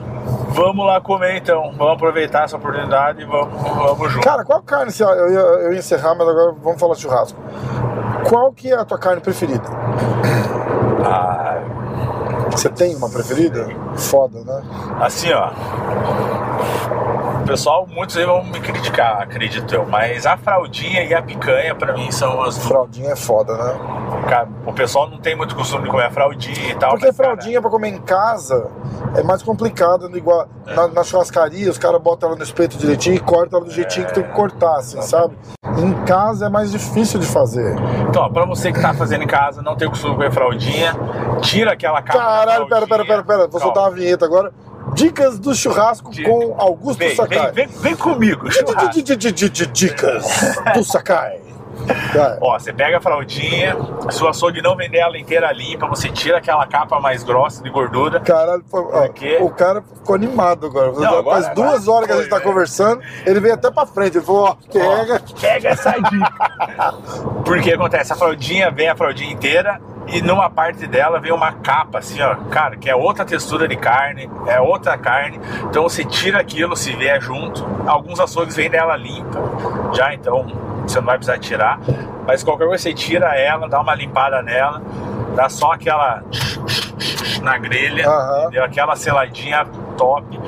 vamos lá comer então, vamos aproveitar essa oportunidade e vamos, vamos junto. Cara, qual carne você. Eu ia, eu ia encerrar, mas agora vamos falar churrasco. Qual que é a tua carne preferida? Ah, Você tem uma preferida? Foda, né? Assim, ó. Pessoal, muitos aí vão me criticar, acredito eu. Mas a fraldinha e a picanha, pra mim, são as duas. Fraldinha é foda, né? Cara, O pessoal não tem muito costume de comer a fraldinha e tal. Porque mas, cara, fraldinha pra comer em casa é mais complicado. no Igual, na, na churrascaria, os caras botam ela no espeto direitinho e cortam ela do jeitinho que tem que cortar, assim, sabe? Em casa é mais difícil de fazer. Então, ó, pra você que tá fazendo em casa, não tem o costume de comer fraldinha, tira aquela capa. da Caralho, pera, pera, pera, pera. Vou Calma. soltar uma vinheta agora. Dicas do churrasco Dica. com Augusto Vem, Sakai. vem, vem, vem comigo, Dicas do Sakai. Ó, você pega a fraldinha, se o açougue não vender ela inteira limpa, você tira aquela capa mais grossa de gordura. Caralho, quê? o cara ficou animado agora. Não, agora- Faz duas agora horas que a gente tá né? conversando, ele veio até pra frente. Ele falou: ó, pega. Ó, pega essa dica. Porque acontece, a fraldinha vem a fraldinha inteira e numa parte dela vem uma capa assim, ó, cara, que é outra textura de carne, é outra carne. Então você tira aquilo, se vier junto. Alguns açougues vendem ela limpa, já então você não vai precisar tirar. Mas qualquer coisa você tira ela, dá uma limpada nela, dá só aquela na grelha, entendeu? aquela seladinha top.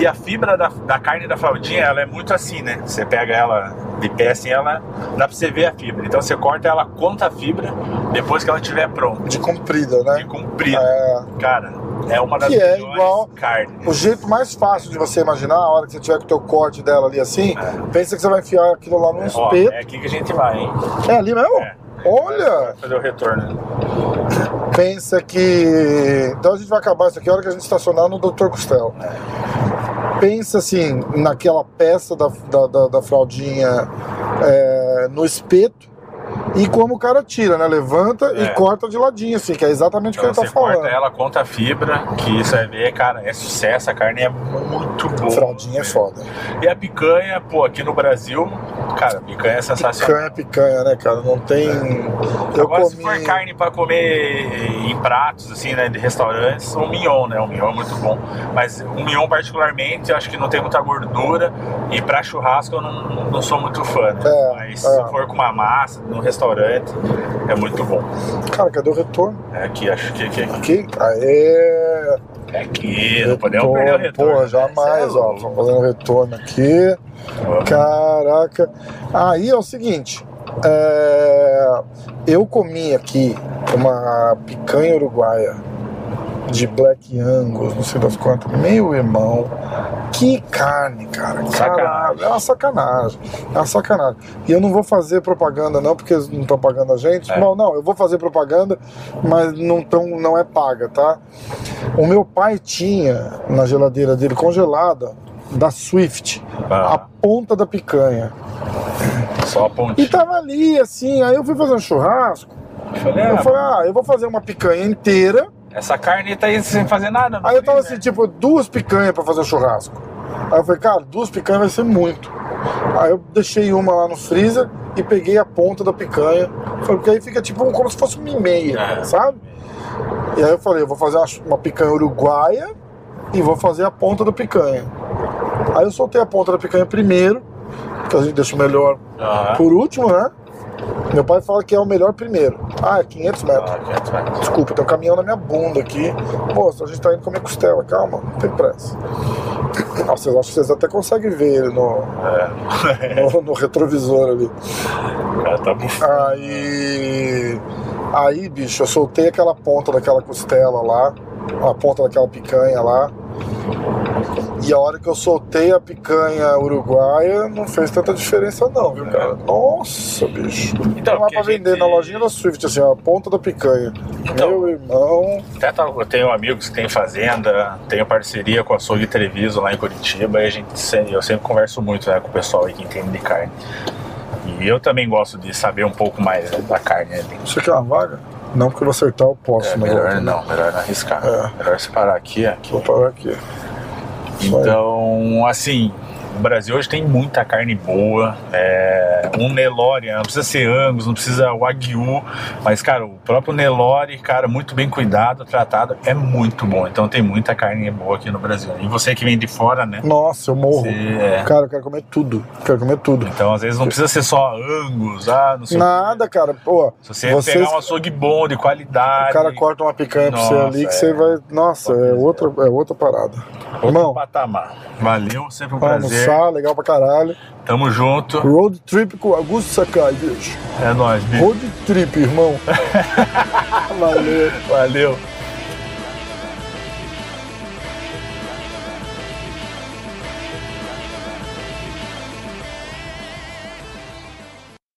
E a fibra da, da carne da fraldinha, ela é muito assim, né? Você pega ela de pé assim, ela dá pra você ver a fibra. Então você corta ela conta a fibra depois que ela estiver pronta. De comprida, né? De comprida. É, Cara, é uma das Que é igual- carnes. o jeito mais fácil de você imaginar, a hora que você tiver com o teu corte dela ali assim, pensa que você vai enfiar aquilo lá num Ó, espeto. é aqui que a gente vai, hein? É, ali mesmo? É. Olha! Fazer o retorno. Pensa que. Então a gente vai acabar isso aqui a hora que a gente estacionar no Dr. Costel. Pensa assim, naquela peça da, da, da- da fraldinha é, no espeto e como o cara tira, né? Levanta É. e corta de ladinho, assim, que é exatamente o Então que ele você tá falando. corta ela, conta a fibra, que isso vai ver, cara, é sucesso, a carne é muito boa. Fraldinha é foda. E a picanha, pô, aqui no Brasil, cara, a picanha é sensacional. Picanha é picanha, né, cara? Não tem. Eu Agora, comi. se for carne pra comer em pratos, assim, né, de restaurantes, o mignon, né? O mignon é muito bom. Mas o mignon, particularmente, eu acho que não tem muita gordura. E pra churrasco, eu não, não sou muito fã, né? É, Mas é. se for com uma massa, num restaurante, é muito bom. Cara, cadê o retorno? É aqui, acho que, que, Aqui? Aê! é aqui, não podemos perder o retorno. Porra, né? jamais, é ó. Tô fazendo retorno aqui. Vamos. Caraca. Aí é o seguinte. é, Eu comi aqui uma picanha uruguaia de Black Angus, não sei das quantas. Meu irmão, que carne, cara. Caralho, é uma sacanagem. É uma sacanagem. E eu não vou fazer propaganda, não, porque eles não estão pagando a gente. É. Não, não, eu vou fazer propaganda, mas não, tão, não é paga, tá? O meu pai tinha na geladeira dele congelada da Swift a Ah, ponta da picanha. só a E pontinha. tava ali, assim, aí eu fui fazer um churrasco. Eu falei, Eu ah, falei, ah, eu vou fazer uma picanha inteira. Essa carne tá aí sem fazer nada. Aí eu tava assim, tipo, duas picanhas pra fazer o churrasco. Aí eu falei, cara, duas picanhas vai ser muito. Aí eu deixei uma lá no freezer e peguei a ponta da picanha. Falei, porque aí fica tipo como se fosse uma e meia, É. sabe? E aí eu falei, eu vou fazer uma, picanha uruguaia e vou fazer a ponta da picanha. Aí eu soltei a ponta da picanha primeiro, que a gente deixa melhor Aham. por último, né? Meu pai fala que é o melhor primeiro. Ah, é 500 metros. Ah, 500 metros. Desculpa, tem um caminhão na minha bunda aqui. Moço, a gente tá indo comer costela, calma, não tem pressa. Ah, vocês acham que vocês até conseguem ver ele no, É. no, no retrovisor ali. Cara tá bufando. Aí. Aí, bicho, eu soltei aquela ponta daquela costela lá, a ponta daquela picanha lá. E a hora que eu soltei a picanha uruguaia, não fez tanta diferença não, viu, cara? Nossa, bicho. Então, Não dá pra vender gente- na lojinha da Swift, assim, ó, a ponta da picanha. Então. Meu irmão. Até tá- eu tenho amigos que têm fazenda, tenho parceria com a Açougue Treviso lá em Curitiba e a gente, eu sempre converso muito né, com o pessoal aí que entende de carne. E eu também gosto de saber um pouco mais né, da carne ali. Você quer uma vaga? Não, porque eu vou acertar o posso É, melhor né? não, melhor não arriscar. É. Melhor separar aqui, aqui. Vou parar aqui. Então, assim, o Brasil hoje tem muita carne boa. É, um Nelore, não precisa ser Angus, não precisa Wagyu, mas, cara, o próprio Nelore, cara, muito bem cuidado, tratado, é muito bom. Então tem muita carne boa aqui no Brasil. E você que vem de fora, né? Nossa, eu morro. Você, é. Cara, eu quero comer tudo. Quero comer tudo. Então, às vezes, não precisa ser só Angus, ah, não sei. Nada, cara. Pô, Se você vocês, pegar um açougue bom, de qualidade. o cara corta uma picanha pra você ali que é. você vai. Nossa, é outra, é outra parada. outro Irmão, patamar. Valeu, sempre um pra prazer. Almoçar, legal pra caralho. Tamo junto. Road trip com Augusto Sakai, bicho. É nóis, bicho. Road trip, irmão. Valeu. Valeu.